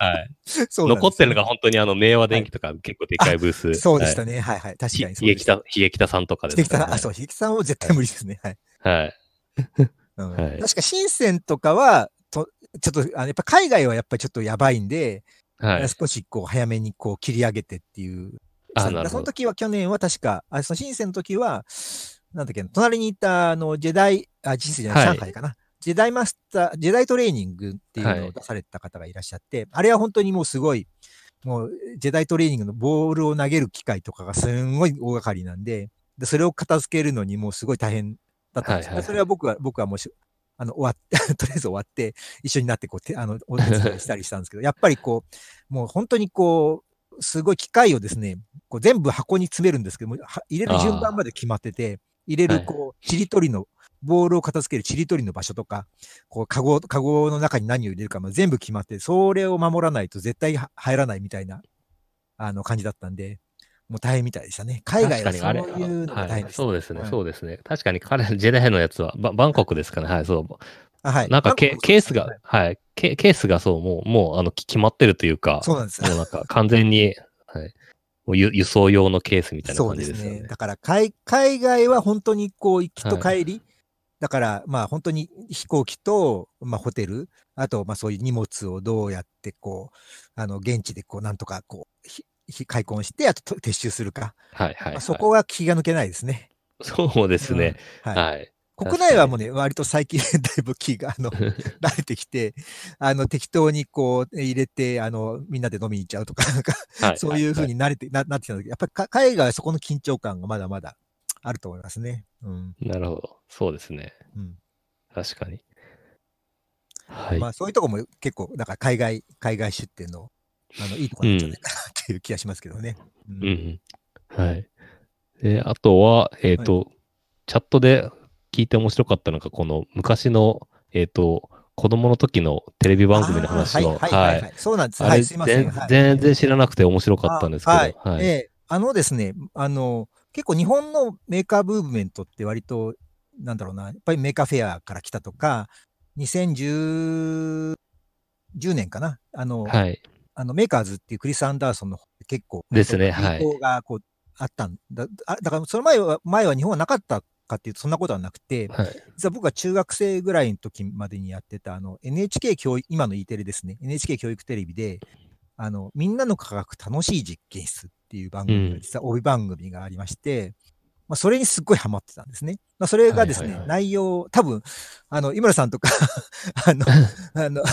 はい。そう残ってるのが本当にあの、明和電機とか結構でかいブース。そうでしたね。ね。はいはい。確ひかに。ひげきた、ひげきたさんとかですかね。秀樹さん、あ、そう、秀樹さんは絶対無理ですね。はい。はい。うんはい確か深センとかは、とちょっと、あのやっぱ海外はやっぱりちょっとやばいんで、はい。少しこう早めにこう切り上げてっていう。あ、その時は去年は確か、あその深センの時は、なんだっけな、隣にいたあのジェダイ、あ、人生じゃない、はい上海かな。ジェダイマスター、ジェダイトレーニングっていうのはいを出された方がいらっしゃって、あれは本当にもうすごい、もうジェダイトレーニングのボールを投げる機会とかがすんごい大掛かりなんで、でそれを片付けるのにもうすごい大変だったんですはいはいはい。それは僕は、僕はもうし、あの、終わって、とりあえず終わって、一緒になってこう、てあの、お手伝いしたりしたんですけど、やっぱりこう、もう本当にこう、すごい機械をですね、こう全部箱に詰めるんですけども、は入れる順番まで決まってて、入れはいるこう、ちりとりの、ボールを片付けるちりとりの場所とか、こう、カゴ、カゴの中に何を入れるかも全部決まって、それを守らないと絶対は入らないみたいな、あの、感じだったんで、もう大変みたいでしたね。海外はそう確かにあれ、いうのが大はい、変です、そうですね、はいそうですね。確かに彼、ジェダイのやつはバ、バンコクですかね。はい、そう。あはい。なんかケケースがはい、はい、ケケースがそう、もう、もう、あの、き決まってるというか、そうなんです。もうなんか完全に、はい、もう輸輸送用のケースみたいなそう感ですね。じですよね。だから海、海外は本当にこう、行きと帰り、だから、まあ本当に飛行機と、まあホテル、あと、まあそういう荷物をどうやってこう、あの、現地でこう、なんとかこう、開墾して、あとと撤収するか。はいはい、はい。まあそこは気が抜けないですね。そうですね。はい。はい。国内はもうね、割と最近 だいぶ気が、あの、慣れてきて、あの、適当にこう、入れて、あの、みんなで飲みに行っちゃうとか、なんか、はいそういうふうに慣れて、ななってきたんだけど、やっぱりか海外はそこの緊張感がまだまだあると思いますね。うん。なるほど。そうですね。うん。確かに。はい。まあ、そういうとこも結構、だから海外、海外出店の、あの、いいとこなんじゃないかなっていう気がしますけどね。ううんうん。はい。で、あとは、えっ、と、チャットで聞いて面白かったのが、この昔の、えっ、と、子供の時のテレビ番組の話を、あーはいはいはい、はい。そうなんです。はい、あれすいません。全然知らなくて面白かったんですけど、あはい。はい。ええあのですね、あの、結構日本のメーカームーブメントって割と、なんだろうな、やっぱり Maker Faire から来たとか、2010 10年かな、あの、はい。あのメーカーズっていうクリス・アンダーソンの結構、ですねはいがこうあったんだ。あだからその前は、前は日本はなかったかっていうとそんなことはなくて、はい。実は僕が中学生ぐらいの時までにやってた、あの、NHK 教育、今の E テレですね、NHK 教育テレビで、あの、みんなの科学楽しい実験室っていう番組が、うん実は帯番組がありまして、まあ、それにすっごいハマってたんですね。まあ、それがですね、はいはいはい内容、多分、あの、井村さんとか あの、あの、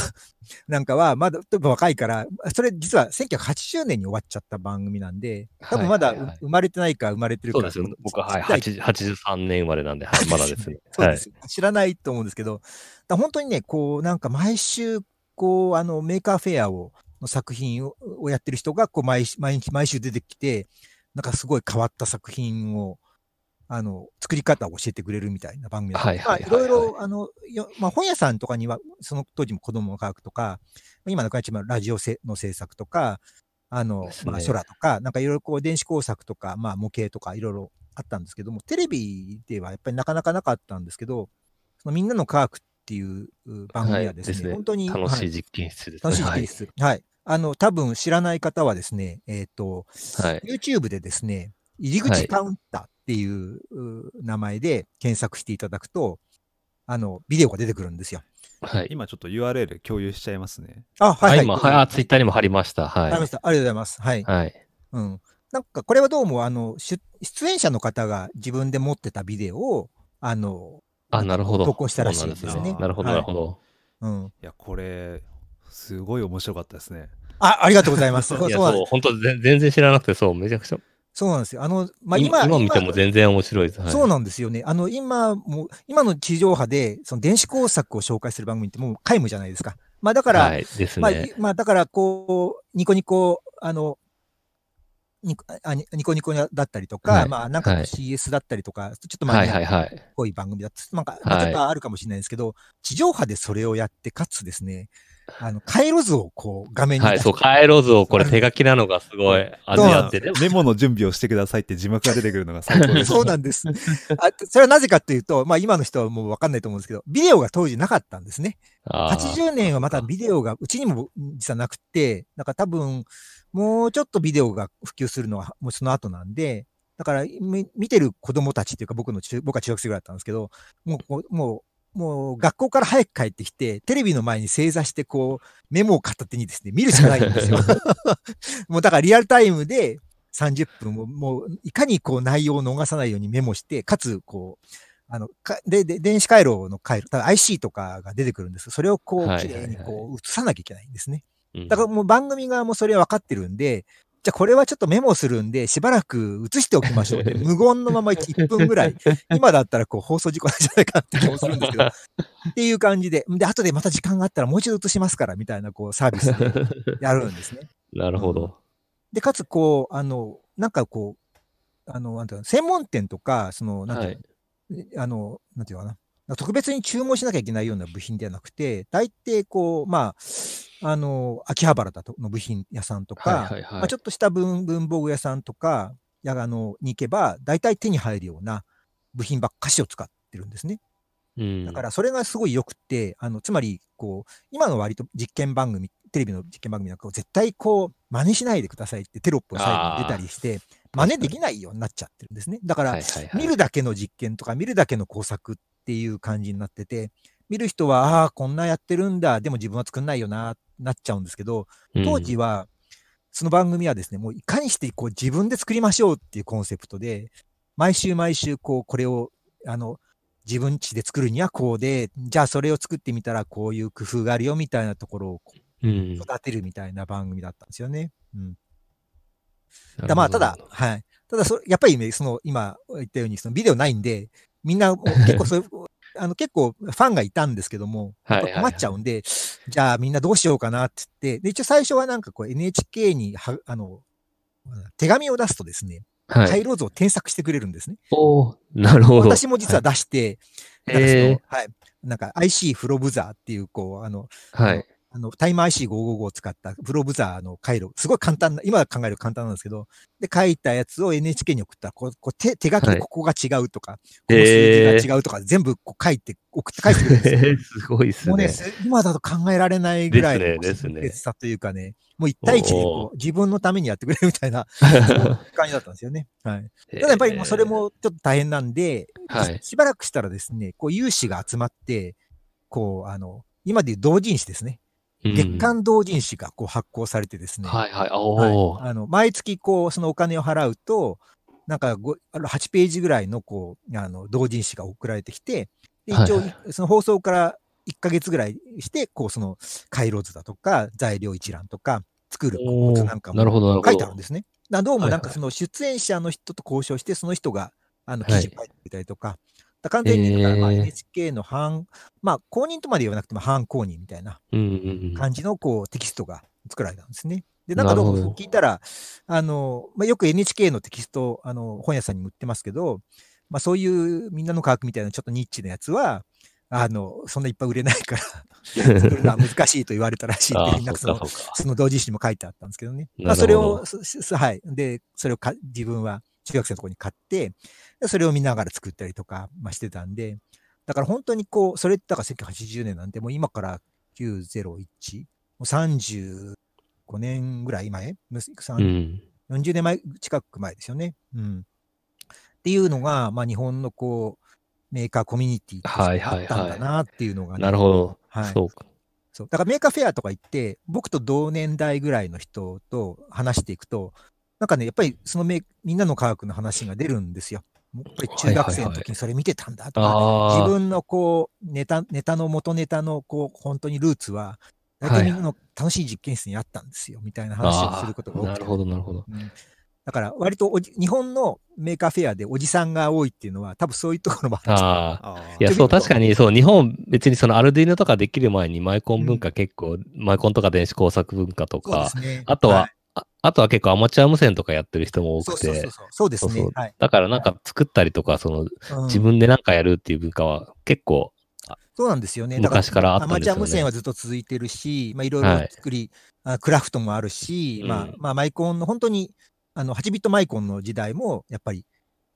なんかは、まだ、若いから、それ実は1980年に終わっちゃった番組なんで、多分まだはいはいはい生まれてないか生まれてるか。そうですよ。僕は、はい、ちっちゃい80 83年生まれなんで、はい、まだですね。は いそうです、知らないと思うんですけど、本当にね、こう、なんか毎週、こう、あの、 Maker Faire を、の作品ををやってる人が、こう、毎日、毎日、毎週出てきて、なんかすごい変わった作品を、あの、作り方を教えてくれるみたいな番組だったはいはいはいろいろ、あの、よまあ、本屋さんとかには、その当時も子供の科学とか、今の感じラジオせの制作とか、あのねまあ、空とか、なんかいろいろこう、電子工作とか、まあ、模型とか、いろいろあったんですけども、テレビではやっぱりなかなかなかったんですけど、そのみんなの科学っていうう番組はですね、はいですね本当に、はい楽しい実験室ですね。楽しい実験室。はい。あの、多分知らない方はですね、えっ、と、はい。はい。YouTube でですね、入り口カウンターっていうう名前で検索していただくと、あの、ビデオが出てくるんですよ。はい。今ちょっと URL 共有しちゃいますね。あ、はい、はい。あ今、はい、あ、ツイッターにも貼りました。はい。ありました。ありがとうございます。はい。はい。うん。なんか、これはどうも、あの、出出演者の方が自分で持ってたビデオを、あの、あ、なるほど。投稿したらしいんですねなんなるほど、はいなるほど。うん。いや、これ、すごい面白かったですね。あ、ありがとうございます。そういや、そうそう、本当全全然知らなくて、そう、めちゃくちゃ。そうなんですよ。あの、まあ、今今、今見ても全然面白いです。はいそうなんですよね。あの、今も、今の地上波で、その電子工作を紹介する番組ってもう皆無じゃないですか。まあだから、はい、ですまあ、まあだから、こう、ニコニコ、あの、ニコあニニコニコだったりとか、はいまあなんかはい CS だったりとか、ちょっとまあ、はいはいはい。っぽい番組だったなんか、まあちょっとあるかもしれないですけど、地上波でそれをやって、かつですね、あの、回路図をこう、画面にはい、そう、回路図をこれ手書きなのがすごい味あって、でも、メモの準備をしてくださいって字幕が出てくるのが最高です。そうなんです。あそれはなぜかというと、まあ今の人はもうわかんないと思うんですけど、ビデオが当時なかったんですね。あー80年はまたビデオが、うちにも実はなくて、だから多分、もうちょっとビデオが普及するのはもうその後なんで、だからみ見てる子供たちっていうか僕の中、僕は中学生ぐらいだったんですけど、もう、もう、もう学校から早く帰ってきて、テレビの前に正座してこう、メモを片手にですね、見るしかないんですよ。もうだからリアルタイムで30分を、もういかにこう内容を逃さないようにメモして、かつこう、あの、かで、で、電子回路の回路、ただ IC とかが出てくるんです。それをこう、綺はいはいはい麗にこう、映さなきゃいけないんですね。うんだからもう番組側もそれは分かってるんで、じゃあこれはちょっとメモするんで、しばらく映しておきましょうって、無言のまま 1, 分ぐらい、今だったらこう放送事故なんじゃないかって気もするんですけど、っていう感じで、で、後でまた時間があったらもう一度映しますから、みたいなこうサービスで やるんですね。なるほど。で、かつこう、あの、なんかこう、あの、なんていうの、専門店とか、その、なんていうの、あの、なんていうのかな。特別に注文しなきゃいけないような部品ではなくて、大抵こう、まあ、あの、秋葉原だとの部品屋さんとか、はいはいはいまあ、ちょっとした文文房具屋さんとか、やあのに行けば、大体手に入るような部品ばっかしを使ってるんですね。うん。だからそれがすごい良くて、あの、つまり、こう、今の割と実験番組、テレビの実験番組なんかを絶対こう、真似しないでくださいってテロップを最後に出たりして、真似できないようになっちゃってるんですね。だから、はいはいはい見るだけの実験とか見るだけの工作っていう感じになってて、見る人は、ああー、こんなやってるんだ、でも自分は作んないよな、なっちゃうんですけど、当時は、その番組はですね、もういかにしてこう自分で作りましょうっていうコンセプトで、毎週毎週こう、これを、あの、自分家で作るにはこうで、じゃあそれを作ってみたらこういう工夫があるよみたいなところを育てるみたいな番組だったんですよね。うん。だまあ、ただ、はい。ただそ、やっぱりね、その、今言ったように、そのビデオないんで、みんな結構そういう、あの、結構ファンがいたんですけども、困っちゃうんで、じゃあみんなどうしようかなって言って、で、一応最初はなんかこう NHK には、あの、手紙を出すとですね、はい。回路図を添削してくれるんですね。おーなるほど。私も実は出して、なんかそのえはい。なんか IC フロブザーっていう、こう、あの、ー、はい。あの、タイム IC555 を使ったプロブザーの回路、すごい簡単な、今考えると簡単なんですけど、で、書いたやつを NHK に送ったら、こう、こう手手書きはいでここが違うとか、この数字が違うとか、全部こう書いて、送って返してくれるんですよ。すごいっすね。もうね、す今だと考えられないぐらいの別さというかね、もう一対一でおこう自分のためにやってくれるみたいな 感じだったんですよね。はい。ただやっぱりもうそれもちょっと大変なんで、はいしばらくしたらですね、こう有志が集まって、こう、あの、今でいう同人誌ですね。うん月間同人誌がこう発行されてですね。はいはい。はいあの毎月こう、そのお金を払うと、なんかごあの8ページぐらいのこう、あの、同人誌が送られてきて、で一応、はいその放送から1ヶ月ぐらいして、こう、その回路図だとか、材料一覧とか、作るコツなんかも。書いてあるんですね。だからどうもなんかはいはいその出演者の人と交渉して、その人があの記はい事書いてくれたりとか、だから完全にだからまあえー NHK の半、まあ公認とまで言わなくても半公認みたいな。感じのこうテキストが作られたんですね。で、なんかどうも聞いたら、あの、まあ、よく NHK のテキスト、あの、本屋さんにも売ってますけど、まあそういうみんなの科学みたいなちょっとニッチなやつは、あの、そんないっぱい売れないから、作るのは難しいと言われたらしいって あいう、なんかそのあ、その同時誌にも書いてあったんですけどね。まあ、それを、はい。で、それをか自分は中学生のところに買って、でそれを見ながら作ったりとか、まあ、してたんで、だから本当にこう、それってだから1980年なんて、もう今から901、もう35年ぐらい前、うん。40年前近く前ですよね。うん。っていうのが、まあ、日本のこう、メーカーコミュニティとしてあったんだなっていうのがね、なるほど。はいそうか。そう。だから Maker Faire とか行って、僕と同年代ぐらいの人と話していくと、なんかね、やっぱりそのメみんなの科学の話が出るんですよ。やっぱり中学生の時にそれ見てたんだとか、ああ。自分のこう、ネタ、ネタの元ネタのこう、本当にルーツは、大体みんなの楽しい実験室にあったんですよ、みたいな話をすることが多くて。なるほど、なるほど。うんだから、割とおじ日本の Maker Faire でおじさんが多いっていうのは、多分そういうところもあるんですよああ。あいや、そう、確かに、そう、日本、別にその Arduino とかできる前にマイコン文化結構、マイコンとか電子工作文化とか、ね。あとは、いああとは結構アマチュア無線とかやってる人も多くてそうそうそう、そう。そうです。ねはい。だからなんか作ったりとか、そのうん自分でなんかやるっていう文化は結構、そうなんですよね。昔からあったんですよねアマチュア無線はずっと続いてるし、まあ、いろいろ作り、あクラフトもあるし、まあうん、まあ、マイコンの本当に、あの、8ビットマイコンの時代も、やっぱり、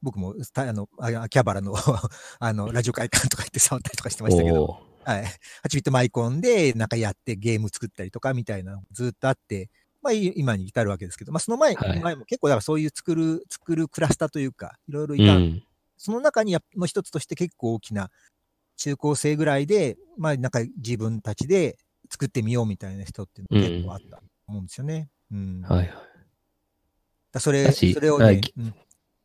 僕も、たあの、あ秋葉原の、あの、ラジオ会館とか行って触ったりとかしてましたけど、はい。8ビットマイコンで、なんかやってゲーム作ったりとかみたいなのずっとあって、まあ、い今に至るわけですけど、まあ、その前、はい前も結構、だからそういう作る、作るクラスターというか、いろいろういたん。その中にやの一つとして結構大きな中高生ぐらいで、まあなんか自分たちで作ってみようみたいな人っていうのが結構あったと思うんですよね。うん。はいはい。だそれ、それをねはい、うん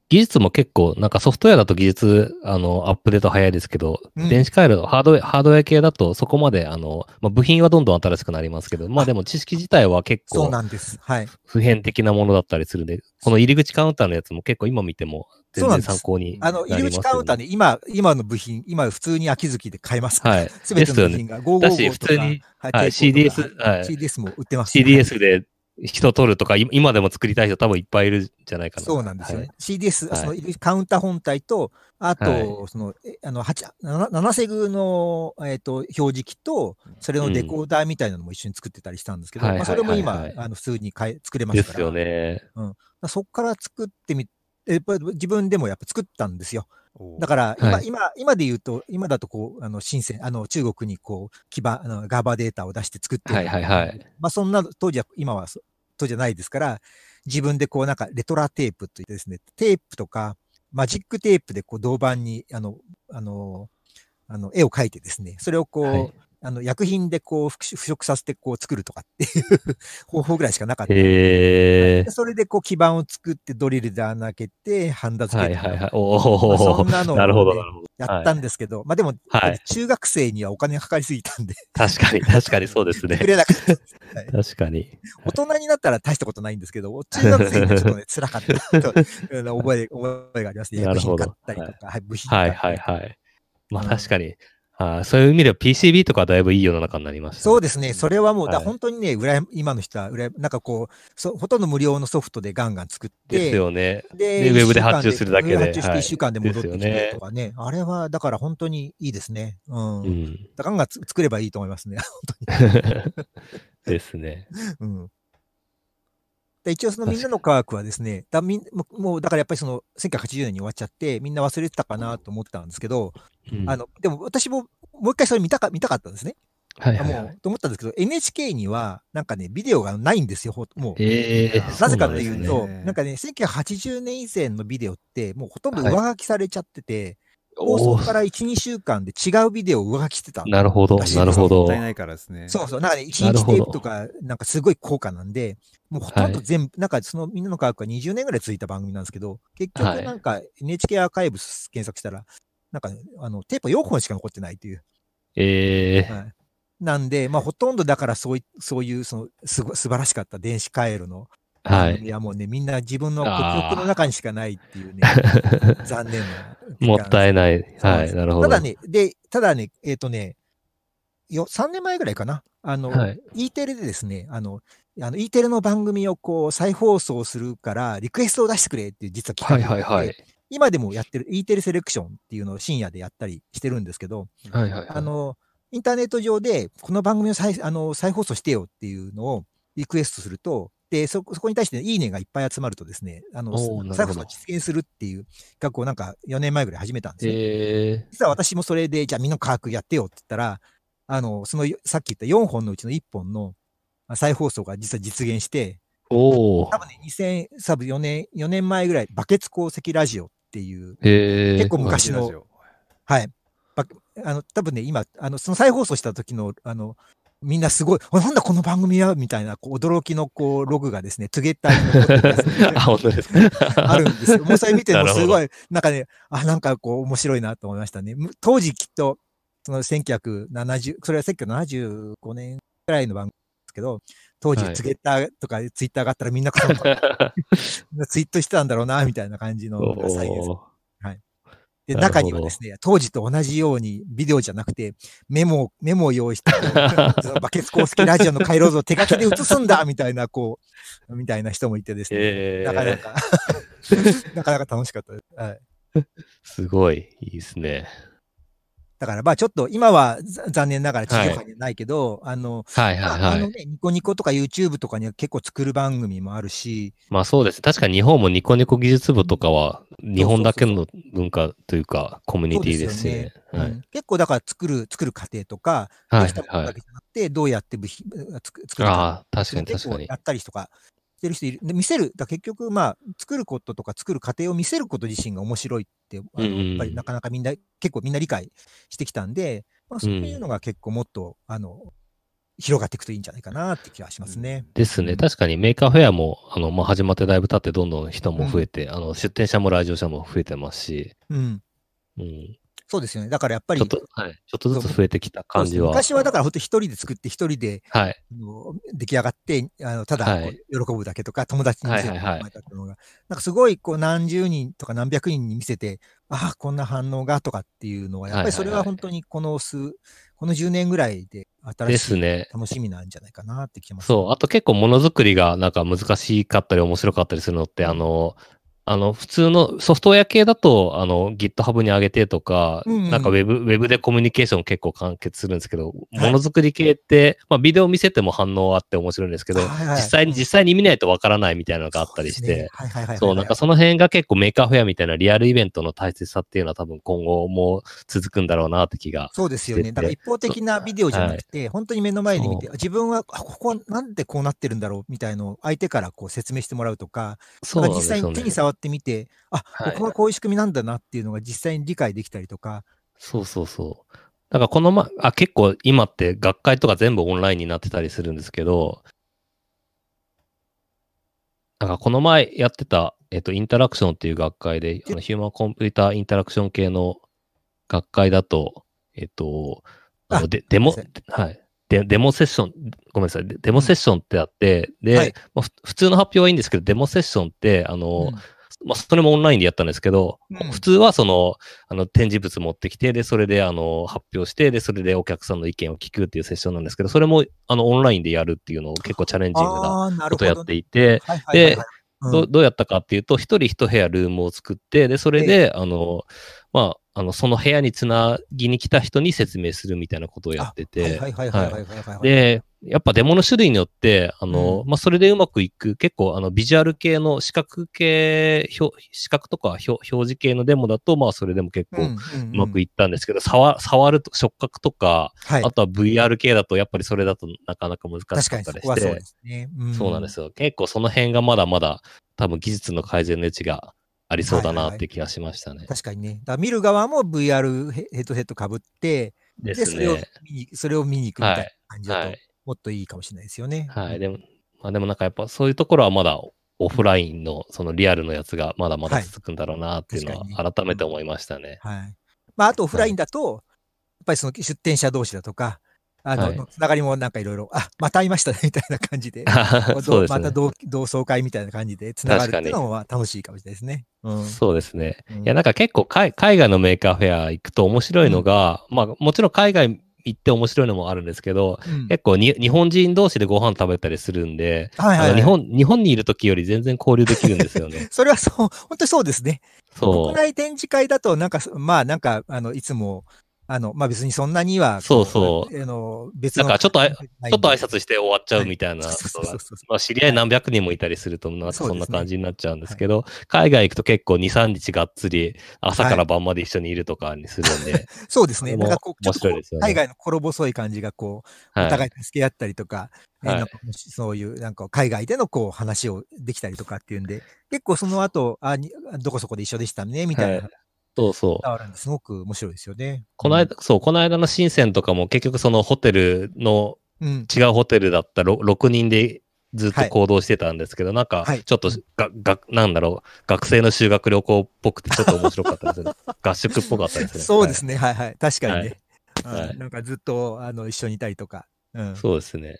技術も結構、なんかソフトウェアだと技術、あの、アップデート早いですけど、うん電子回路、ハードウェア、ハードウェア系だとそこまで、あの、まあ、部品はどんどん新しくなりますけど、まあでも知識自体は結そう構なんです。はい。普遍的なものだったりするんで、この入り口カウンターのやつも結構今見ても全然そうなんです参考になあの、りますよ、ね。入り口カウンターね、今、今の部品、今普通に秋月で買えます。はい。すべての部品が555とか。だし普通に、はい CDS、はい。CDS も売ってます。CDS で人取るとか、い今でも作りたい人多分いっぱいいるんじゃないかな。そうなんですよね。はい CDS、はいそのカウンター本体と、あと、はその、えあの、8 7, 7セグの、えっ、と、表示器と、それのデコーダーみたいなのも一緒に作ってたりしたんですけど、はいまあ、それも今、あの普通に買え作れまですすから。よね。そこから作ってみやっぱり自分でもやっぱ作ったんですよ。だから今、はい。今、今で言うと、今だとこう、あの、深セン、あの、中国にこう、基盤、あの、ガバデータを出して作ってる。はいはいはい。まあそんな、当時は、今はそ、当時じゃないですから、自分でこうなんかレトラテープといってですね、テープとか、マジックテープでこう銅板に、あの、あの、あの、絵を描いてですね、それをこう、はいあの、薬品でこう、腐腐食させてこう作るとかっていう 方法ぐらいしかなかった。それでこう基板を作ってドリルで穴開けて、ハンダー。付けて、はいはいはい。まあおおそんなのをねなるほどなるほど。やったんですけど、まあでも、はい中学生にはお金がかかりすぎたんで、確かに、確かにそうですね作。れなかった。はい確かに。大人になったら大したことないんですけど、中学生にはちょっとね、辛かったとうん覚え、覚えがありますね。なるほど薬品買ったりとか、はい、部品買はいったりはいはい。まあうん確かに。あーそういう意味では PCB とかはだいぶいい世の中になりましたね。そうですね。それはもう、だはい本当にね、うらや今の人は、うなんかこうそ、ほとんど無料のソフトでガンガン作って、ですよね。ででウェブで発注するだけで発注してはい1週間で戻ってきてですよねとかね。あれは、だから本当にいいですね。うん。うん。ガンガンつ作ればいいと思いますね。本 ですね。当に。うん。で一応そのみんなの科学はですね、だみんもうもうだからやっぱりその1980年に終わっちゃって、みんな忘れてたかなと思ったんですけど、うんあの、でも私ももう一回それ見たか、見たかったんですね。はいはいはい。あもう、と思ったんですけど、NHK には、なんかね、ビデオがないんですよ、ほもう。ええなぜかというと、ねなんかね、1980年以前のビデオって、もうほとんどはい上書きされちゃってて、放送から1、2週間で違うビデオを上書きしてた。なるほど、なるほどもった。いないからですね。そうそう、なんかね、1なるほど日テープとか、なんかすごい高価なんで、もうほとんど全部、なんかそのみんなの科学は20年ぐらい続いた番組なんですけど、結局はいなんか NHK アーカイブス検索したら、なんかね、あの、テープ4本しか残ってないっていう。ええはい。なんで、まあ、ほとんどだからそういそういう、その、すご素晴らしかった電子回路のはい。番組はもうね、みんな自分の記あー憶の中にしかないっていうね、残念な。もったいない。はい、なるほど。ただね、で、ただね、えっ、とね、よ、3年前ぐらいかな。あの、はい E テレでですね、あの、あの E テレの番組をこう再放送するから、リクエストを出してくれっていう実は企はい画があってはいはい。今でもやってる E テレセレクションっていうのを深夜でやったりしてるんですけど、はいはいはい。あの、インターネット上で、この番組を再あの再放送してよっていうのをリクエストすると、で、そ、そこに対して、いいねがいっぱい集まるとですね、あのおーなるほど、再放送を実現するっていう企画をなんか4年前ぐらい始めたんですね。ええ実は私もそれで、じゃあみんな科学やってよって言ったら、あの、その、さっき言った4本のうちの1本のあ再放送が実は実現して、おお多。分ね、2000、多分4年、4年前ぐらい、バケツ鉱石ラジオっていう、ええ結構昔のはい。ばあの、多分ね、今、あの、その再放送した時の、あの、みんなすごい、あなんだこの番組は？みたいな、こう、驚きの、こう、ログがですね、トゥゲッターに残ってるやつあ、本当ですか？あるんですよ。もうそれ見てもすごい、なんかね、あ、なんかこう、面白いなと思いましたね。む当時きっと、その1970、それは1975年くらいの番組ですけど、当時はいツゲッターとかツイッターがあったらみんなこのツイートしてたんだろうな、みたいな感じのが再現で、中にはですね、当時と同じようにビデオじゃなくて、メモを、メモを用意して、バケツ公式ラジオの回路図を手書きで写すんだみたいな、こう、みたいな人もいてですね、えなかなえか、なかなか楽しかったです。はい。すごい、いいですね。だからまあちょっと今はざ残念ながら地上波にはないけど、あの、はいはいはい。ああのね、ニコニコとか YouTube とかには結構作る番組もあるし、まあそうです。確かに日本もニコニコ技術部とかは、日本だけの文化というか、コミュニティですしね。はい。うん。結構だから作る、作る過程とか、はいできたものはいだけじゃなくて、どうやって部品、作作るかああ、確かに確かに。や。ったりとかしてる人いる。で、見せる、だ結局、まあ、作ることとか作る過程を見せること自身が面白いって、あのうんうんやっぱりなかなかみんな、結構みんな理解してきたんで、まあ、そういうのが結構もっと、あの、広がっていくといいんじゃないかなって気がしますね。ですね。うん確かに Maker Faire も、あの、まあ、始まってだいぶ経ってどんどん人も増えて、あの、出店者も来場者も増えてますし、うん。うん。そうですよね。だからやっぱり、ちょっと、はい。ちょっとずつ増えてきた感じは。昔はだから本当一人で作って一人ではい。あの出来上がって、あのただ喜ぶだけとか、友達に見せるはいはいはいだったのが、なんかすごいこう何十人とか何百人に見せて、ああ、こんな反応がとかっていうのは、やっぱりそれは本当にこの数、この10年ぐらいで新しいですね。楽しみなんじゃないかなって気ます。そう。あと結構ものづくりがなんか難しかったり面白かったりするのって、あの、あの、普通のソフトウェア系だと、あの、GitHub に上げてとか、うんうんなんかウェブ、ウェブでコミュニケーション結構完結するんですけど、はいものづくり系って、まあ、ビデオ見せても反応あって面白いんですけど、はいはい実際に、実際に見ないとわからないみたいなのがあったりして、はいはいはいはい。そう、なんかその辺が結構Maker Faire みたいなリアルイベントの大切さっていうのは多分今後も続くんだろうなって気が。そうですよね。だから一方的なビデオじゃなくて、本当に目の前で見て、自分は、あここはなんでこうなってるんだろうみたいのを相手からこう説明してもらうとか、そうですよね際に手に。触ってみて、あ、はい。ここはこういう仕組みなんだなっていうのが実際に理解できたりとか、そうそうそう。だからこのま、あ、結構今って学会とか全部オンラインになってたりするんですけど、なんかこの前やってた、えっと、インタラクションっていう学会で、あのヒューマンコンピューターインタラクション系の学会だと、えっと、あのあでデモはい。でデモセッション、ごめんなさい、デデモセッションってあって、で、はい。まあふ普通の発表はいいんですけど、デモセッションって、あの、うんまあ、それもオンラインでやったんですけど、うん、普通はその、あの、展示物持ってきて、で、それで、あの、発表して、で、それでお客さんの意見を聞くっていうセッションなんですけど、それも、あの、オンラインでやるっていうのを結構チャレンジングなことをやっていて、で、どどうやったかっていうと、一人一部屋ルームを作って、で、それで、あの、まあ、あの、その部屋につなぎに来た人に説明するみたいなことをやってて。はいはいはい。はい。で、やっぱデモの種類によって、あの、うんまあ、それでうまくいく、結構、あの、ビジュアル系の視覚系、表視覚とか表表示系のデモだと、まあ、それでも結構うまくいいったんですけど、触触ると、触覚とか、はいあとは VR 系だと、やっぱりそれだとなかなか難しかったりしてこはそうで、すね。んそうなんですよ。結構その辺がまだまだ、多分技術の改善の余地がありそうだはいはいはいなって気がしましたね。確かにね。だ見る側も VR ヘヘッドセットかぶって、でで、それをすね。見に、それを見に行くみたいな感じだとはい。、もっといいかもしれないですよね。はい。でも、まあでもなんかやっぱそういうところはまだオフラインのそのリアルのやつがまだまだはい続くんだろうなっていうのは改めて思いましたね。はい。まあ、あとオフラインだと、やっぱりその出店者同士だとか、あの、はいつながりもなんかいろいろ、あ、また会いましたね、みたいな感じで。そうですね。また同同窓会みたいな感じでつながるっていうのもまあ楽しいかもしれないですね。うん。そうですね。うんいや、なんか結構海海外の Maker Faire 行くと面白いのが、まあもちろん海外行って面白いのもあるんですけど、うん結構に日本人同士でご飯食べたりするんで、はいはい、はい。日本、日本にいる時より全然交流できるんですよね。それはそう、本当にそうですね。そう。国内展示会だと、なんか、まあ、なんか、あの、いつも、あの、まあ別にそんなには、そうそう。あの、別の。なんかちょっとあちょっと挨拶して終わっちゃうみたいなはいことがまあ、知り合い何百人もいたりすると、なんかそんな感じになっちゃうんですけど、海外行くと結構2、3日がっつり朝から晩まで一緒にいるとかにするんで、そうですね。なんかこう、ちょっとね。海外の心細い感じが、こう、はい。お互い助け合ったりとか、えはい。なんかそういう、なんか海外でのこう話をできたりとかっていうんで、結構その後、あにどこそこで一緒でしたね、みたいなはいそうそう。伝わるんですごく面白いですよね。この間、そう、この間の深センとかも結局そのホテルのうん、違うホテルだったろ6人でずっと行動してたんですけど、なんかはいちょっとが、が、なんだろう、学生の修学旅行っぽくてちょっと面白かったですね。合宿っぽかったですね。そうですね、はいはい。確かにね。はいはいうんなんかずっとあの一緒にいたりとか。うん、そうですね。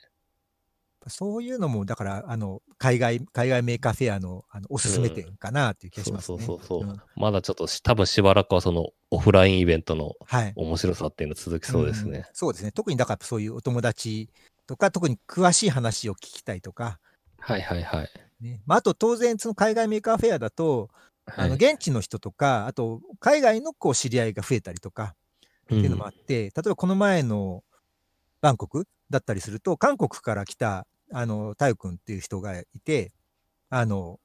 そういうのも、だから、あの、海外、海外 Maker Faire の、あの、おすすめ点かなっていう気がしますね。そうそうそうそう、んまだちょっとし多分しばらくはそのオフラインイベントのはい。面白さっていうの続きそうですんね。そうですね。特にだからそういうお友達とか、特に詳しい話を聞きたいとか、はいはいはい。ね。まあ、あと当然、その海外 Maker Faire だと、あの、はい現地の人とか、あと、海外のこう知り合いが増えたりとか、っていうのもあって、例えばこの前のバンコクだったりすると、韓国から来た、あの、タイ君っていう人がいて、あの、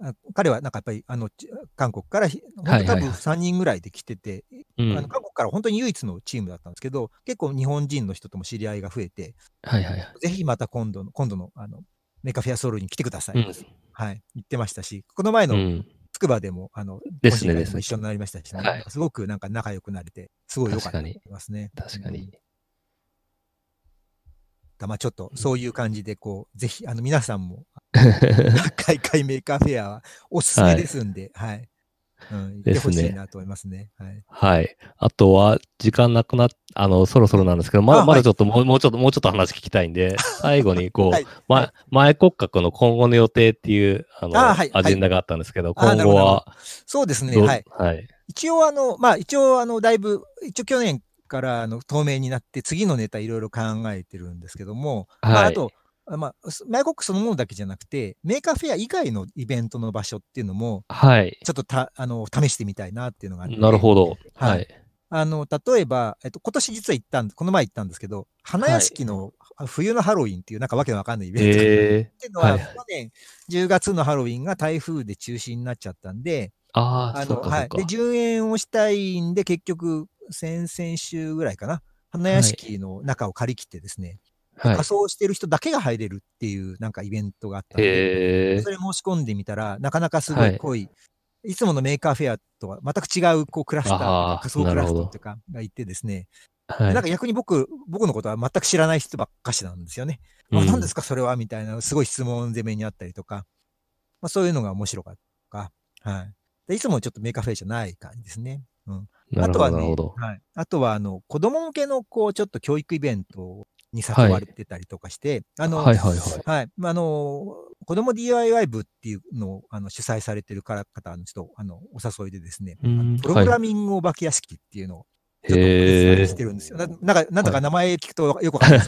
あ彼はなんかやっぱり、あの、ち韓国からひ、本当多分3人ぐらいで来てて、うんあの韓国から本当に唯一のチームだったんですけど、結構日本人の人とも知り合いが増えて、はいはいはい。ぜひまた今度の、今度の、あの、メカフェアソウルに来てください。うんはい。言ってましたし、この前のうん。つくばでも、あの、ですね一緒になりましたしね、はいすごくなんか仲良くなれて、すごい良かったと思確かにいますね。確かにうん。だまあちょっとそういう感じで、こう、ぜひ、あの、皆さんも、海外 Maker Faire はおすすめですんで、はい。うん、行ってほしいなと思いますね。はい。はい。あとは、時間なくなっ、あの、そろそろなんですけど、ままだちょっともう、もうちょっと、もうちょっと話聞きたいんで、最後に、こう、はいま、前骨格の今後の予定っていう、あの、あはいアジェンダがあったんですけど、あ今後は、そうですね。はい。はい。一応、あの、まあ、一応、あの、だいぶ、一応去年から、あの、透明になって、次のネタいろいろ考えてるんですけども、まあ、はいあと、まあ、すマイコックそのものだけじゃなくて、 Maker Faire 以外のイベントの場所っていうのも、はい。ちょっとた、あの、試してみたいなっていうのがあって。なるほど。はいはい。あの、例えば、えっと、今年実は行ったん、この前行ったんですけど、花屋敷のあ冬のハロウィンっていうなんかわけのわかんないイベントがあっていうのは、はい去年10月のハロウィンが台風で中止になっちゃったんで、ー、ああ、はいで、。順延をしたいんで、結局、先々週ぐらいかな、花屋敷の中を借り切ってですね、はい仮。装してる人だけが入れるっていうなんかイベントがあったんで、そ。れ申し込んでみたら、なかなかすごはいい濃い、い、つものメーカーフェアとは全く違うこうクラスター仮想クラフなるほどトっていうか、がいてですね、はい。なんか逆に僕、僕のことは全く知らない人ばっかしなんですよね。あ、うん何ですかそれはみたいな、すごい質問攻めにあったりとか、まあ、そういうのが面白かったとか、はい。でいつもちょっと Maker Faire じゃない感じですね。うん。あとはね。はい。あとは、あの、子供向けの、こう、ちょっと教育イベントに誘われてたりとかして、あの、はいはいはい。はい。まああの、子供 DIY 部っていうのをあの主催されてるから方のちょっとあのお誘いでですね、プログラミングお化け屋敷っていうのをちょっとし。てるんですよ。ななんか、なんだか名前聞くとよくわかんないで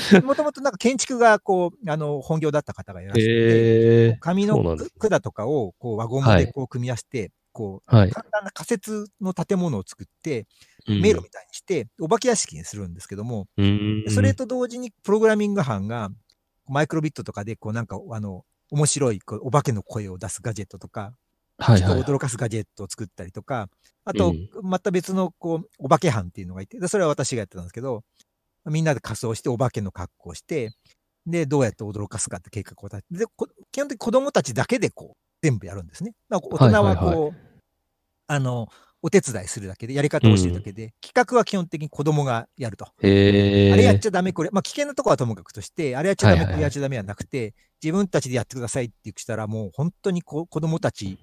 すけど、もともとなんか建築がこう、あの、本業だった方がいらっしゃって。紙の管とかをこう輪ゴムはいでこう組み合わせて、こう、はい。簡単な仮設の建物を作って、うん迷路みたいにして、お化け屋敷にするんですけども、うんそれと同時にプログラミング班が、マイクロビットとかで、こうなんか、あの、面白いこうお化けの声を出すガジェットとか、人をはいはい。驚かすガジェットを作ったりとか、あとうん、また別の、こう、お化け班っていうのがいて、でそれは私がやってたんですけど、みんなで仮装して、お化けの格好をして、で、どうやって驚かすかって計画を立てて、基本的に子供たちだけでこう、全部やるんですね。まあ、大人はこう、はいはいあの、お手伝いするだけで、やり方を教えるだけで、企画は基本的に子供がやると。あれやっちゃダメ、これ。まあ、危険なとこはともかくとして、あれやっちゃダメ、これやっちゃダメはなくて、自分たちでやってくださいって言ったら、もう本当にこう子供たち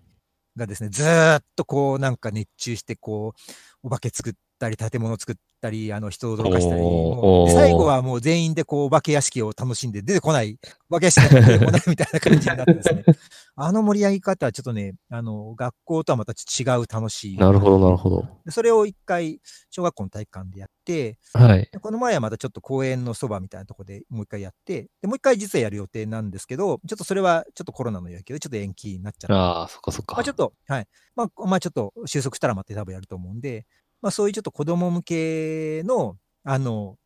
がですね、ずーっとこうなんか熱中して、こう、お化け作ったり、建物作ったり、あの人を驚かしたり、最後はもう全員でこう、お化け屋敷を楽しんで出てこない、お化け屋敷が出てこないみたいな感じになってですね。あの盛り上げ方はちょっとね、あの、学校とはまた違う楽しい。なるほど、なるほど。でそれを一回、小学校の体育館でやって、はい。でこの前はまたちょっと公園のそばみたいなところでもう一回やって、でもう一回実はやる予定なんですけど、ちょっとそれはちょっとコロナの影響でちょっと延期になっちゃった。ああ、そっかそっか。まあちょっと、はい。まあ、まあちょっと収束したらまた多分やると思うんで、まあそういうちょっと子供向けの、あの、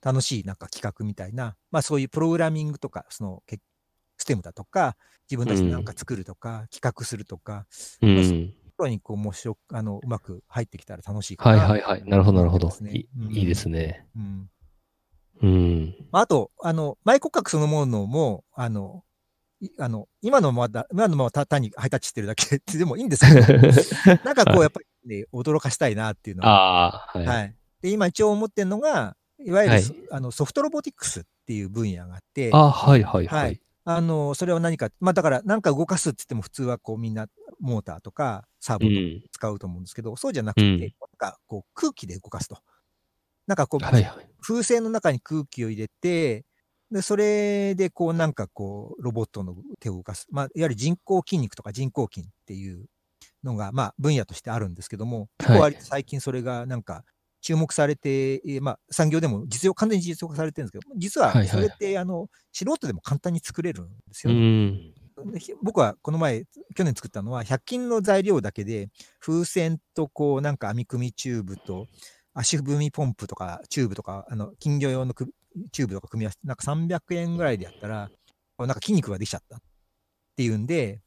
楽しいなんか企画みたいな、まあそういうプログラミングとか、その、けステムだとか、自分たちでなんか作るとか、企画するとか、うん。ところにこう面白く、あの、うまく入ってきたら楽しいかはいな。はいはい。なるほど、なるほどいうんいいですね。うん。うん。まああと、あの、マイ骨格そのものも、あの、いあの、今のまだ、今のままた単にハイタッチしてるだけでもいいんですけど、なんかこう、やっぱりね、驚かしたいなっていうのは。はい。はい。で、今一応思ってるのが、いわゆる、はいそあのソフトロボティクスっていう分野があって、あはいはいははいい。あの、それは何か、まあだから、なんか動かすって言っても普通はこうみんなモーターとかサーうボとかん。使うと思うんですけど、そうじゃなくて、うんなんかこう空気で動かすと。なんかこう、はいはい。風船の中に空気を入れて、で、それでこうなんかこう、ロボットの手を動かす。まあ、いわゆる人工筋肉とか人工筋っていうのが、まあ、分野としてあるんですけども、結構割と最近それがなんか注目されて、えーまあ、産業でも実用、完全に実用化されてるんですけど、実ははいはいそれって、あの、素人でも簡単に作れるんですうよね。僕はこの前、去年作ったのは、100均の材料だけで、風船とこう、なんか編み組みチューブと、足踏みポンプとか、チューブとか、あの、金魚用のくチューブとか組み合わせて、なんか300円ぐらいでやったら、なんか筋肉ができちゃったっていうんで、で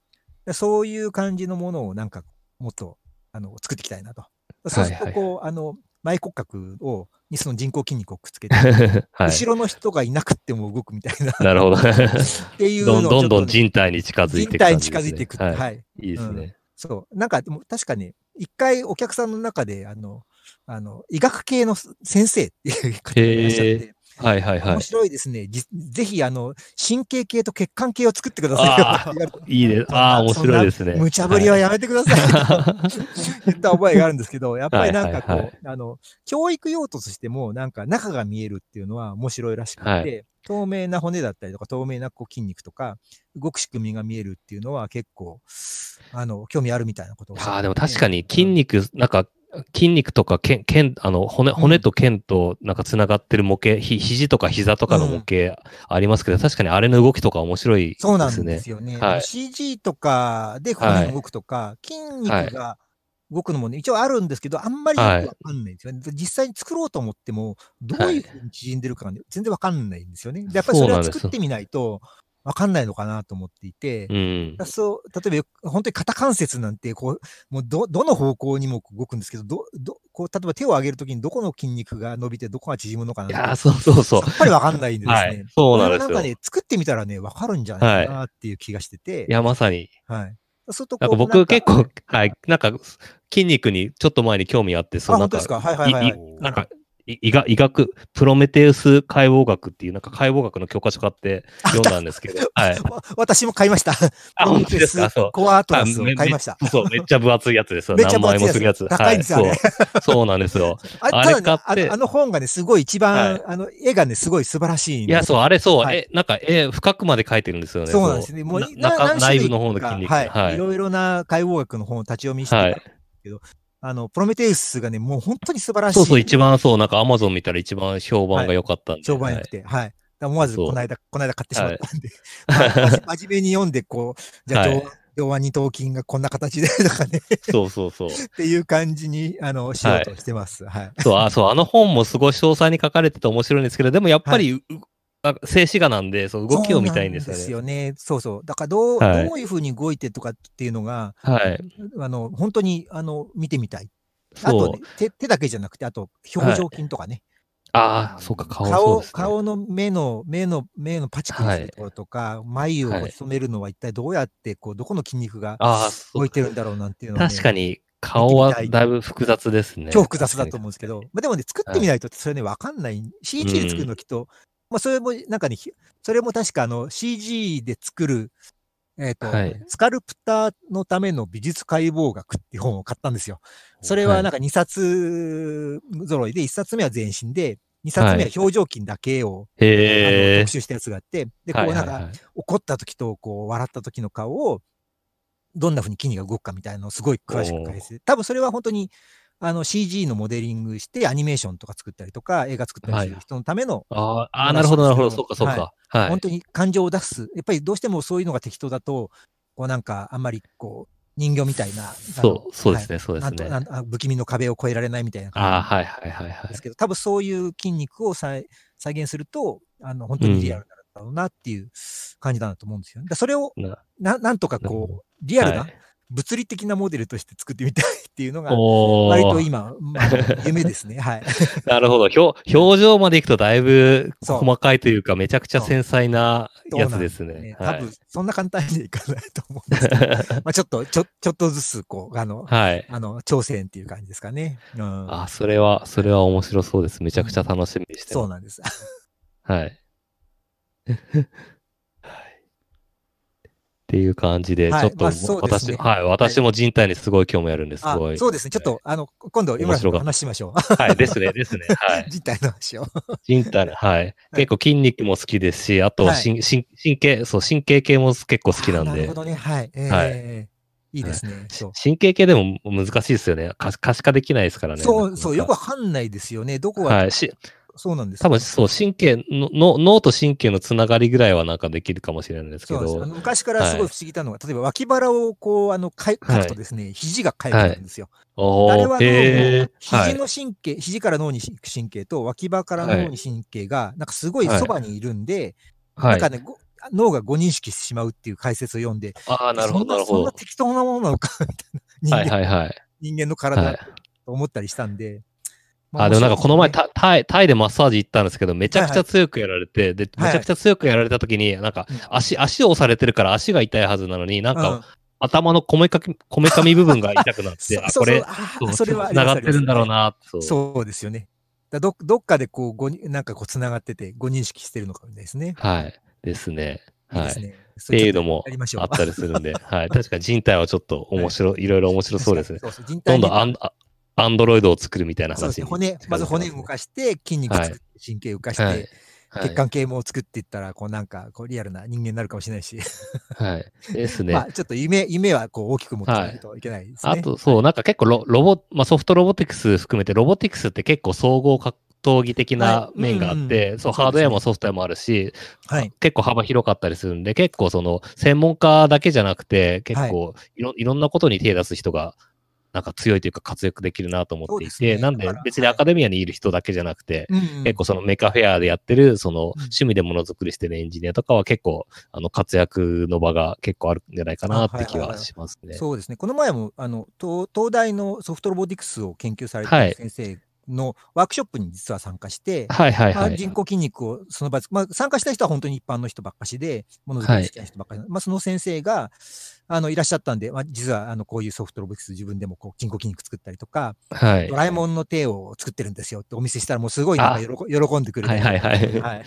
そういう感じのものをなんかもっとあの作っていきたいなと。そうすると、はいこう、あの、前骨格を、にその人工筋肉をくっつけて、はい。後ろの人がいなくっても動くみたいな、なるほど。っていうのをどんどん人体に近づいていく人体に。近づいていくはい。はい。いいですね。そう。なんか、でも確かね、一回お客さんの中で、あの、あの、医学系の先生っていう方がいらっしゃって、はいはいはい面。白いですね。じぜひ、あの、神経系と血管系を作ってくださいいい です。ああ、面白いですね。無茶ぶりはやめてくださいと 言った覚えがあるんですけど、やっぱりなんかこう、はいはいあの、教育用途としても、なんか中が見えるっていうのは面白いらしくて、は透明な骨だったりとか、透明なこう筋肉とか、動く仕組みが見えるっていうのは結構、あの、興味あるみたいなことああ、でも確かに筋肉、なんか、筋肉とか腱、腱、あの、骨、骨と腱となんか繋がってる模型、ひ、肘とか膝とかの模型ありますけど、確かにあれの動きとか面白いですね。そうなんですよね。はい CG とかで骨が動くとか、筋肉が動くのもね、一応あるんですけど、あんまりよくわかんないんですよね。実際に作ろうと思っても、どういうふうに縮んでるかがね、全然わかんないんですよね。でやっぱりそれは作ってみないと、わかんないのかなと思っていて、うん。そう、例えば、本当に肩関節なんて、こう、もうど、どの方向にも動くんですけど、ど、ど、こう、例えば手を上げるときにどこの筋肉が伸びて、どこが縮むのかないやー、そうそうそうさ。っぱりわかんないんでですね。はい。そうなんですよ。なんかね、作ってみたらね、わかるんじゃないかなっていう気がしてて、いや、まさに。はい。そうとこう、か僕結構、はい、なんか筋肉にちょっと前に興味あって、あ、そうなんか本当ですか？はいはいはい、いはいい。なんか、い医学、医学、プロメテウス解剖学っていう、なんか解剖学の教科書買って読んだんですけど、はい。わ私も買いました。あ、本当ですか？そう。コアアトラスを買いました。めそう、めっちゃ分厚いやつですよ。何万円もするやつ。高いんですよはいあれそう。そうなんですよ。ああれただね買ってあの本がね、すごい一番、はいあの、絵がね、すごい素晴らしいんいや、そう、あれそう、はいえ、なんか、え、深くまで書いてるんですよね。そうなんですね。もう、な内部の方の筋肉。はい。、はいい。ろいろな解剖学の本を立ち読みしてはいたんですけど、あの、プロメテウスがね、もう本当に素晴らしい。そうそう、一番そう、なんかアマゾン見たら一番評判が良かったんで。評判良くて、はい。思わずこの間、この間買ってしまったんで、はいま 真面目に読んで、こう、じゃあ、はい上腕二頭筋がこんな形でとかね、そうそうそう。っていう感じに、あの、しようとしてます。はい。そう、あ、そう、あの本もすごい詳細に書かれてて面白いんですけど、でもやっぱり、うあ静止画なんで、そう動きを見たいんですよそうね。ですよね。そうそう。だからどう、はいどういうふうに動いてとかっていうのが、はい。あの、本当に、あの、見てみたい。あと、ね、手、手だけじゃなくて、あと、表情筋とかね。ああ、そうか、顔顔、ね。顔の目の、目の、目のパチパチするところとか、はい染めるのは一体どうやって、こう、どこの筋肉が動いてるんだろうなんていうのをね確かに、顔はだいぶ複雑ですね。超複雑だと思うんですけど、まあ、でもね、作ってみないとそれね、わかんない。CG で作るのきっと、まあ、それも、なんかね、ひそれも確かあの、CG で作る、えっ、と、はいスカルプターのための美術解剖学っていう本を買ったんですよ。それはなんか2冊揃いで、1冊目は全身で、2冊目は表情筋だけを、あのへえ特。集したやつがあって、で、こはいうはないんか、はい。怒った時と、こう、笑った時の顔を、どんな風に筋肉が動くかみたいなのをすごい詳しく解説。多分それは本当に、あの CG のモデリングしてアニメーションとか作ったりとか、映画作ったりする人のための、あーあー、なるほど、なるほど。そうか、そうはいか。はい本。当に感情を出す。やっぱりどうしてもそういうのが適当だと、こうなんかあんまりこう、人形みたいな、そう、そうですね、そうですはいなんとね。なんあ不気味の壁を越えられないみたいなああ、感はいはいはいはいじです。けど、多分そういう筋肉を再再現すると、あの、本当にリアルなんだろうなっていう感じだなと思うんですよね。それをなななんとかこう、リアルはない物理的なモデルとして作ってみたいっていうのが、お割とー今、まあ、夢ですね。はい。なるほど。表表情までいくとだいぶ細かいというか、めちゃくちゃ繊細なやつですそうなんね。多はい分、そんな簡単にはいかないと思うんですけど、まあちょっと、ちょ、ちょっとずつ、こう、あの、はい。あの、挑戦っていう感じですかね。うん。あ、それは、それは面白そうです。めちゃくちゃ楽しみにしてまそうなんです。す。はい。っていう感じで、ちはいょっとまあそうです私、ねはい、私も人体にすごい興味あるんです。すあごい。そうですね。ちょっと、あの、今度、今面白かった話しましょはい、ですね、ですね。はう。い。人体の話を。人体の、はい。結構筋肉も好きですし、あと、はい神経、そう、神経系も結構好きなんであなるほ。どね。はい。えはいえいいですね。そう。神経系でも難しいですよね。可可視化できないですからね。そう、そう、よくく。わかんないですよね。どこが、はい。しそうなんです多分そう、神経の、の脳と神経のつながりぐらいはなんかできるかもしれないですけど。昔からすごい不思議なのが、例えば脇腹をこう、あの、かいはい書くとですね、肘がかゆくなるんですよ。おあれは脳。の肘の神経、肘から脳に神経と脇腹から脳に神経が、なんかすごいそばにいるんで、はい。なんかね、ご脳が誤認識してしまうっていう解説を読んで、ああ、なるほど、なるほどそんな。適当なものなのか、みたいな。人間,、はいはいはい。人間のは体いと思ったりしたんで。あ、でもなんかこの前、たタタイ、タイでマッサージ行ったんですけど、めちゃくちゃ強くやられて、で、はいめちゃくちゃ強くやられた時に、なんかうん、足、足を押されてるから足が痛いはずなのに、なんうんか、頭のこめかき、こめかみ部分が痛くなって、あ、これ、それは繋がってるんだろうな、そう。そうですよね。だどどっかでこう、ごになんかこう、つながってて、ご認識してるのかもですね。はい。ですね。はい。っ。ていうのも。あったりするんで、はい。確かに人体はちょっと面白い、いろいろ面白そうですね。そうそう人どんどんアンあアンドロイドを作るみたいなそうですね。骨、まず骨動かして、筋肉作って、神経動かして、はい。はい。血管系も作っていったら、こうなんか、こうリアルな人間になるかもしれないし、はい。ですね。まあちょっと夢、夢はこう大きく持ってないといけないですね。あと、そう、なんか結構ロロボ、まあ、ソフトロボティクス含めて、ロボティクスって結構総合格闘技的なはい。面があって、うんうんそう、ハードウェアもソフトウェアもあるし、はい。結構幅広かったりするんで、結構その、専門家だけじゃなくて、結構いろ、い、ろんなことに手出す人が、なんか強いというか活躍できるなと思っていて、なんで別にアカデミアにいる人だけじゃなくて、うんうん結構そのメカフェアでやってる、そのうん趣味でものづくりしてるエンジニアとかは結構、あの、活躍の場が結構あるんじゃないかなって気はしますね。そうですね。この前も、あの、東東大のソフトロボティクスを研究されてはいいる先生のワークショップに実は参加して、はいはいはい。まあ人工筋肉をその場で、まあ、参加した人は本当に一般の人ばっかしで、ものづくりした人ばっかり、まあ、その先生があのいらっしゃったんで、まあ、実はあのこういうソフトロボティクス自分でもこう人工筋肉作ったりとか、はい。ド。ラえもんの手を作ってるんですよってお見せしたら、もうすごいなんか喜喜んでくれて、はいはいはい。はい。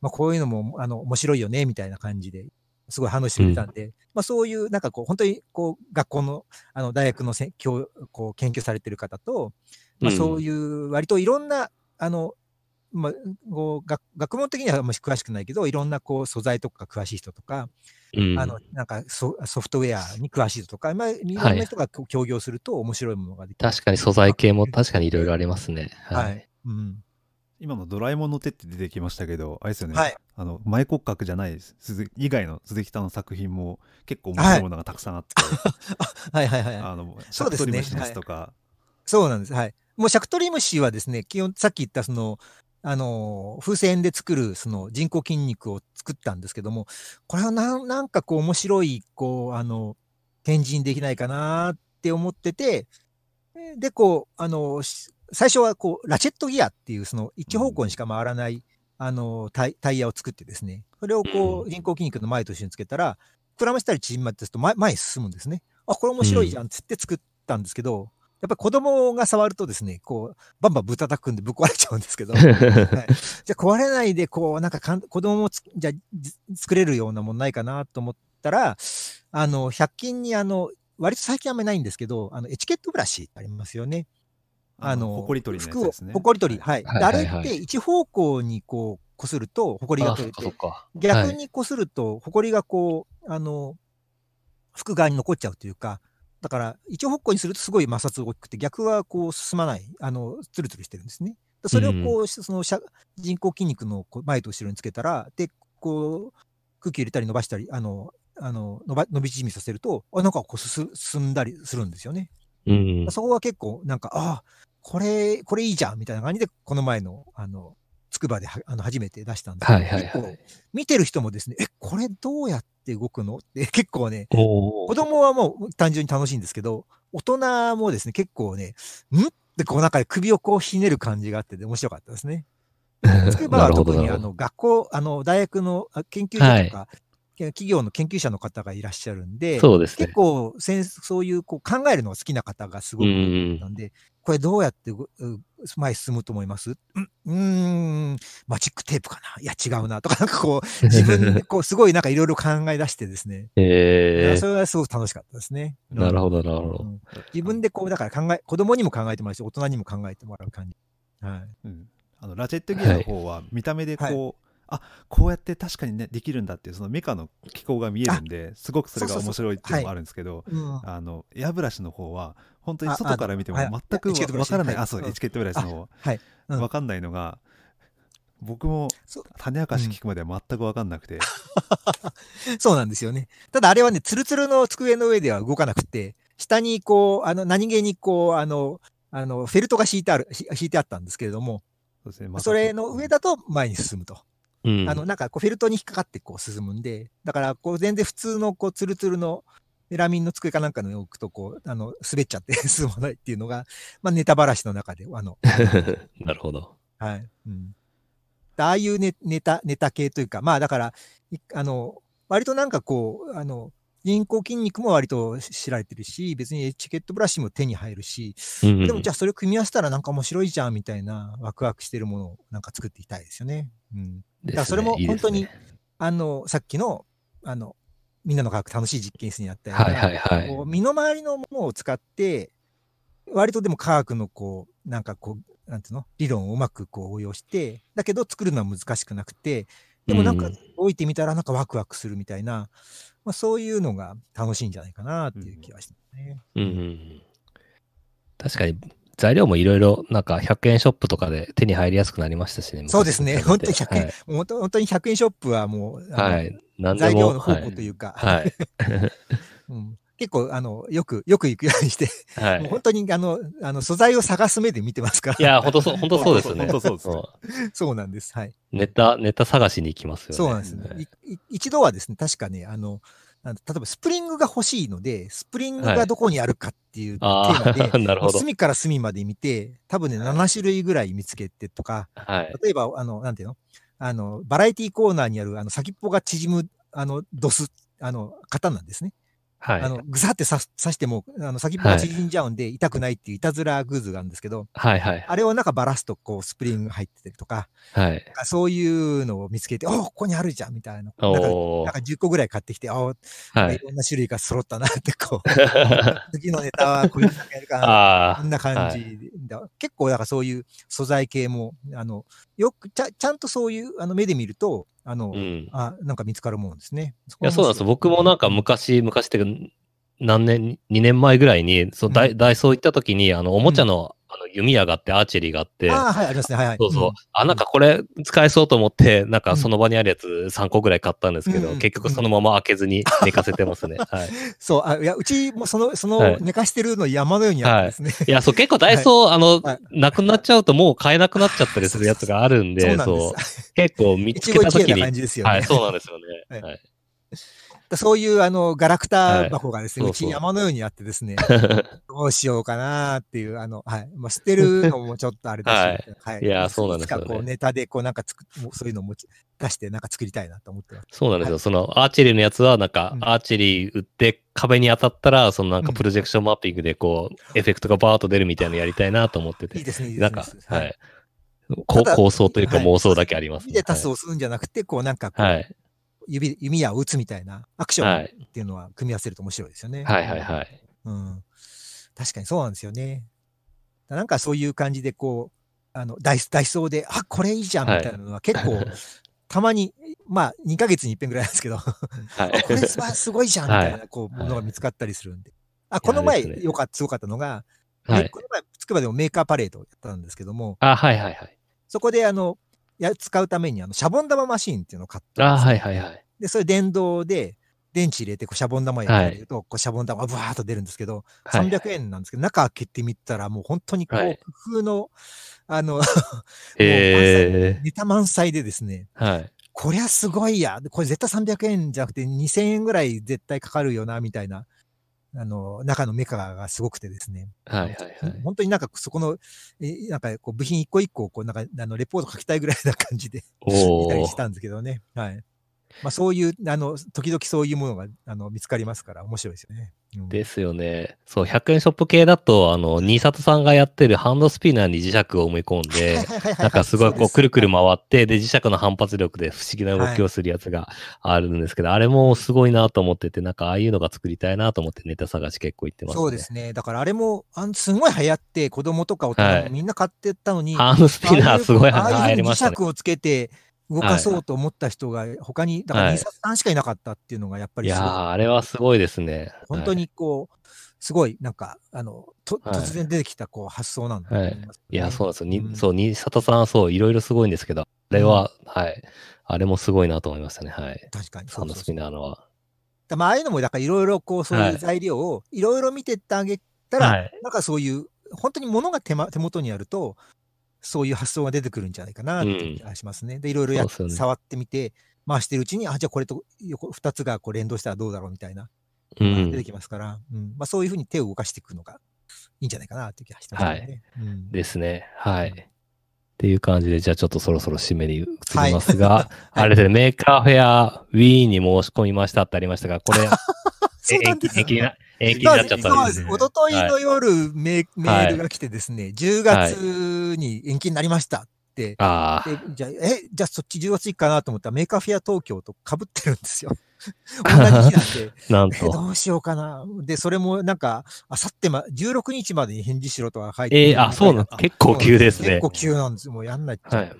まあ、こういうのもあの面白いよねみたいな感じですごい反応してくれたんで、まあ、そういうなんかこう本当にこう学校のあの大学のせ教こう研究されてる方と、まあ、うん。そういう割といろんな、あのまあ、こう学学問的にはあんまり詳しくないけどいろんなこう素材とか詳しい人とか、うんあのなんかソソフトウェアに詳しい人とか、まあ、いろんな人が協業すると面白いものができる。確かに素材系も確かにいろいろありますね。ははいい。うん今のドラえもんの手って出てきましたけど、あれですよね、はいあの前骨格じゃないです鈴以外の鈴木さんの作品も結構面白いものがたくさんあって、はいはいはい。あのシャそうですねクトリムシの巣とか、そうなんです。はい。もうシャクトリムシはですね、基本、さっき言ったその、あの、風船で作るその人工筋肉を作ったんですけども、これはなんなんかこう面白い、こう、あの、展示にできないかなって思ってて、で、こう、あの、し最初はこう、ラチェットギアっていうその一方向にしか回らない、あのタイ、タイヤを作ってですね、それをこうう、人工筋肉の前と一緒につけたら、膨らましたり縮まってすると前前に進むんですね。あ、これ面白いじゃんっつって作ったんですけど、やっぱり子供が触るとですね、こう、バンバンぶったたくんでぶっ壊れちゃうんですけど、はい、じゃあ壊れないで、こう、なんかかん子供もつじゃ作れるようなものないかなと思ったら、あの、100均にあの、割と最近あんまりないんですけど、あの、エチケットブラシありますよね。あの、ほこり取りの服をやつですね。ほこり取り。はい。はいであれって一方向にこう、こすると、ほこりが取れて。逆はいにこすると、ほこりがこう、あの、服側に残っちゃうというか、だから、一方向にするとすごい摩擦が大きくて、逆はこう進まない、あの、ツルツルしてるんですね。それをこう、そのしゃ人工筋肉の前と後ろにつけたら、で、こう、空気入れたり伸ばしたり、あの、あの伸ば伸び縮みさせると、あなんかこうす進んだりするんですよね。うん。そこは結構、なんか、ああ、これ、これいいじゃんみたいな感じで、この前の、あの、つくばではあの初めて出したんですけど、はいはい結構はい。見てる人もですね、え、これどうやって動くの？って 結構ね、お子供はもう単純に楽しいんですけど、大人もですね、結構ね、ん？ってこうなんか首をこうひねる感じがあって、面白かったですね。つくばは特に。あの学校、あの大学のあ研究所とか、企業の研究者の方がいらっしゃるんで、そうですね結。構せんそういうこう考えるのが好きな方がすごく多かったんで、これどうやってうう前に進むと思います？うんうーん、マジックテープかな？いや違うなとか、なんかこう、自分でこうすごいなんかいろいろ考え出してですね、いえやそれはすごく楽しかったですね。ー、なるほど。どなるほど。うん自分でこう、だから考え、子供にも考えてもらうし、大人にも考えてもらう感じ。はい。うんあのラチェットギアの方は見た目でこう、あこうやって確かにねできるんだっていうそのメカの機構が見えるんですごくそれが面白いっていうのもあるんですけどうん、あのエアブラシの方は本当にあ外から見てもあ全くエチケットブラシわからない。はいあそうエチケットブラシの方はい。うん。わかんないのが僕も種明かし聞くまでは全くわかんなくて、そうなんですよね。ただあれはね、ツルツルの机の上では動かなくて、下にこう、あの、何気にこう、あの、あの、フェルトが敷いてある、ひ敷いてあったんですけれども、そね。またそれの上だと前に進むと。うんあの、なんかこうフェルトに引っかかってこう進むんで、だからこう全然普通のこうツルツルのラミンの机かなんかに置くとこう、あの、滑っちゃって 進まないっていうのが、まあネタばらしの中で、あの、なるほど。はい。うん。ああいうネネタ、ネタ系というか、まあだから、いあの、割となんかこう、あの、人工筋肉も割と知られてるし、別にエチケットブラシも手に入るし、うんでもじゃあそれを組み合わせたらなんか面白いじゃんみたいなワクワクしてるものをなんか作っていきたいですよね。うん。だからそれも本当にあの、さっきの、あの、みんなの科学楽しい実験室にあったような、はいはい。はい身の回りのものを使って、割とでも科学のこう、なんかこう、なんていうの？理論をうまくこう応用して、だけど作るのは難しくなくて、でもなんかうん。置いてみたらなんかワクワクするみたいな、まあ、そういうのが楽しいんじゃないかなっていう気がしてますね。うんうんうん。確かに、材料もいろいろ、なんか100円ショップとかで手に入りやすくなりましたしね。そうですね。昔本当に100円、はい。本当本当に100円ショップはもう、はい。材料も。の宝庫というか、はい。うん結構、あの、よく、よく行くようにして、はい。本当に、あの、あの、素材を探す目で見てますから。いや、本当そう、本当そうですね。本当そうですねそうそうなんです。はい。ネタ、ネタ探しに行きますよね。そうなんですね。いい一度はですね、確かね、あの、あの例えばスプリングが欲しいので、スプリングがどこにあるかっていうテーあマで、あ、なるほど。隅から隅まで見て、多分ね、7種類ぐらい見つけてとか、はい。例えば、あの、なんていうの？あの、バラエティコーナーにある、あの、先っぽが縮む、あの、ドス、あの、型なんですね。はい。あの、ぐさって刺しても、あの、先っぽが縮んじゃうんで、痛くないっていういたずらグーズがあるんですけど、はいはい。あれをなんかバラすと、こう、スプリング入ってたりとか、はい。そういうのを見つけて、おここにあるじゃんみたいな。なんかなんか10個ぐらい買ってきて、あはいい。ろんな種類が揃ったなって、こう、次のネタはこういうのやるかな。ああ。こんな感じで、だ結構、だからそういう素材系も、あの、よく、ちゃちゃんとそういうあの目で見ると、あの、うん。あ、なんか見つかるもんですね。いや、そうなんです。僕もなんか昔、昔って何年、2年前ぐらいに、そう、ダイダイソー行った時に、あの、おもちゃの、あの、弓矢があって、アーチェリーがあって、ああ、はい、ありますね。はい、はい。そうそう。んあ、なんかこれ使えそうと思って、なんかその場にあるやつ3個ぐらい買ったんですけど、うん結局そのまま開けずに寝かせてますね。はい。そう、あ、いや、うちもその、そのはい寝かしてるの山のようにあるんですね。いや、そう、結構ダイソー、あのはい、なくなっちゃうともう買えなくなっちゃったりするやつがあるんで、そう。結構見つけた時に、感じですよね。はい、そうなんですよね。はいそういう、あの、ガラクタ箱がですね、はいうち山のようにあってですね、どうしようかなっていう、あの、はい。まあ、捨てるのもちょっとあれだし、はい。いやそうなんですよねこう、ネタで、こう、なんかつく、もうそういうのを持ち出して、なんか作りたいなと思ってます。そうなんですよ。はそのアーチェリーのやつは、なんかう、んアーチェリー打って壁に当たったら、そのなんかうんプロジェクションマッピングでこう、エフェクトがバーッと出るみたいなのやりたいなと思ってて。いいですね、いいですね。なんかはい。構想というかはい妄想だけありますね。指でタスを押すんじゃなくて、こう、なんかこう、はい。指、弓矢を打つみたいなアクションはい。っていうのは組み合わせると面白いですよね。はいはいはい。うん。確かにそうなんですよね。なんかそういう感じで、こう、あの、ダイス、ダイソーで、あ、これいいじゃんみたいなのは結構、たまに、まあ、2ヶ月に一遍ぐらいなんですけど、あはい。これすごいじゃんみたいな、こう、ものが見つかったりするんで。あ、この前、よかった、すごかったのが、はい。ねこの前、つくばでもメーカーパレードをやったんですけども、あ、はいはいはい。そこで、あの、や、使うために、あの、シャボン玉マシーンっていうのを買ったあ、んですよ。はいはいはい。で、それ電動で、電池入れて、こう、シャボン玉やってると、こう、シャボン玉がブワーっと出るんですけど、はい。300円なんですけど、中開けてみたら、もう本当にこう、はい。工夫の、あの、えネタ満載でですね、ー、はい。こりゃすごいや、でこれ絶対300円じゃなくて2000円ぐらい絶対かかるよな、みたいな、あの、中のメカがすごくてですね。はいはいはい。本当になんかそこの、えなんかこう部品一個一個、こうなんか、あの、レポート書きたいぐらいな感じで見たりし。たんですけどね。はい。まあそういう、あの、時々そういうものが、あの、見つかりますから面白いですよね。うんですよね。そう、100円ショップ系だと、あの、新里さんがやってるハンドスピナーに磁石を埋め込んで、なんかすごいこうくるくる回って、で、磁石の反発力で不思議な動きをするやつがあるんですけど、あれもすごいなと思ってて、なんかああいうのが作りたいなと思ってネタ探し結構行ってますね。そうですね。だからあれも、あんすごい流行って、子供とか大人みんな買ってったのに、ハンドスピナーすごい流行りましたね磁石。をつけて動かそうと思った人が他に、だからはい2冊単しかいなかったっていうのがやっぱいやー、りすごいあれはすごいですね。本当にこう、すごいなんか、あの、とはい突然出てきたこう発想なんだと思いいや、そうなんですよ。にうんそう、新里さんはそう、いろいろすごいんですけど、あれは、はい。あれもすごいなと思いましたね。はい。確かに。ハンドスピナーのは。だまあ、ああいうのも、だからいろいろこう、そうはいいう材料をいろいろ見てってあげたら、はいなんかそういう、本当に物が手,、ま、手元にあると、そういう発想が出てくるんじゃないかなっていう気がしますね。で、いろいろやね触ってみて、回してるうちに、あ、じゃあこれと横2つがこう連動したらどうだろうみたいな、うん出て。きますから、うんまあ、そういうふうに手を動かしていくのがいいんじゃないかなっていう気がしてますね。うんですね。はい。っていう感じで、じゃあちょっとそろそろ締めに移りますが、あれでメーカーフェア Wii に申し込みましたってありましたが、これ、そうなん延期です延期にな延期になっちゃったんですそうです。一昨日の夜メ、メールが来てですね、10月に延期になりましたって。ああ、でじゃあ、え、じゃあそっち10月いいかなと思ったら Maker Faire 東京と被ってるんですよ。同じ日なんで、なん。どうしようかな。で、それもなんか、あさってま、16日までに返事しろとか書いてえー、あ、そうなんあ結構急ですね結。構急なんです。もうやんないと。はい。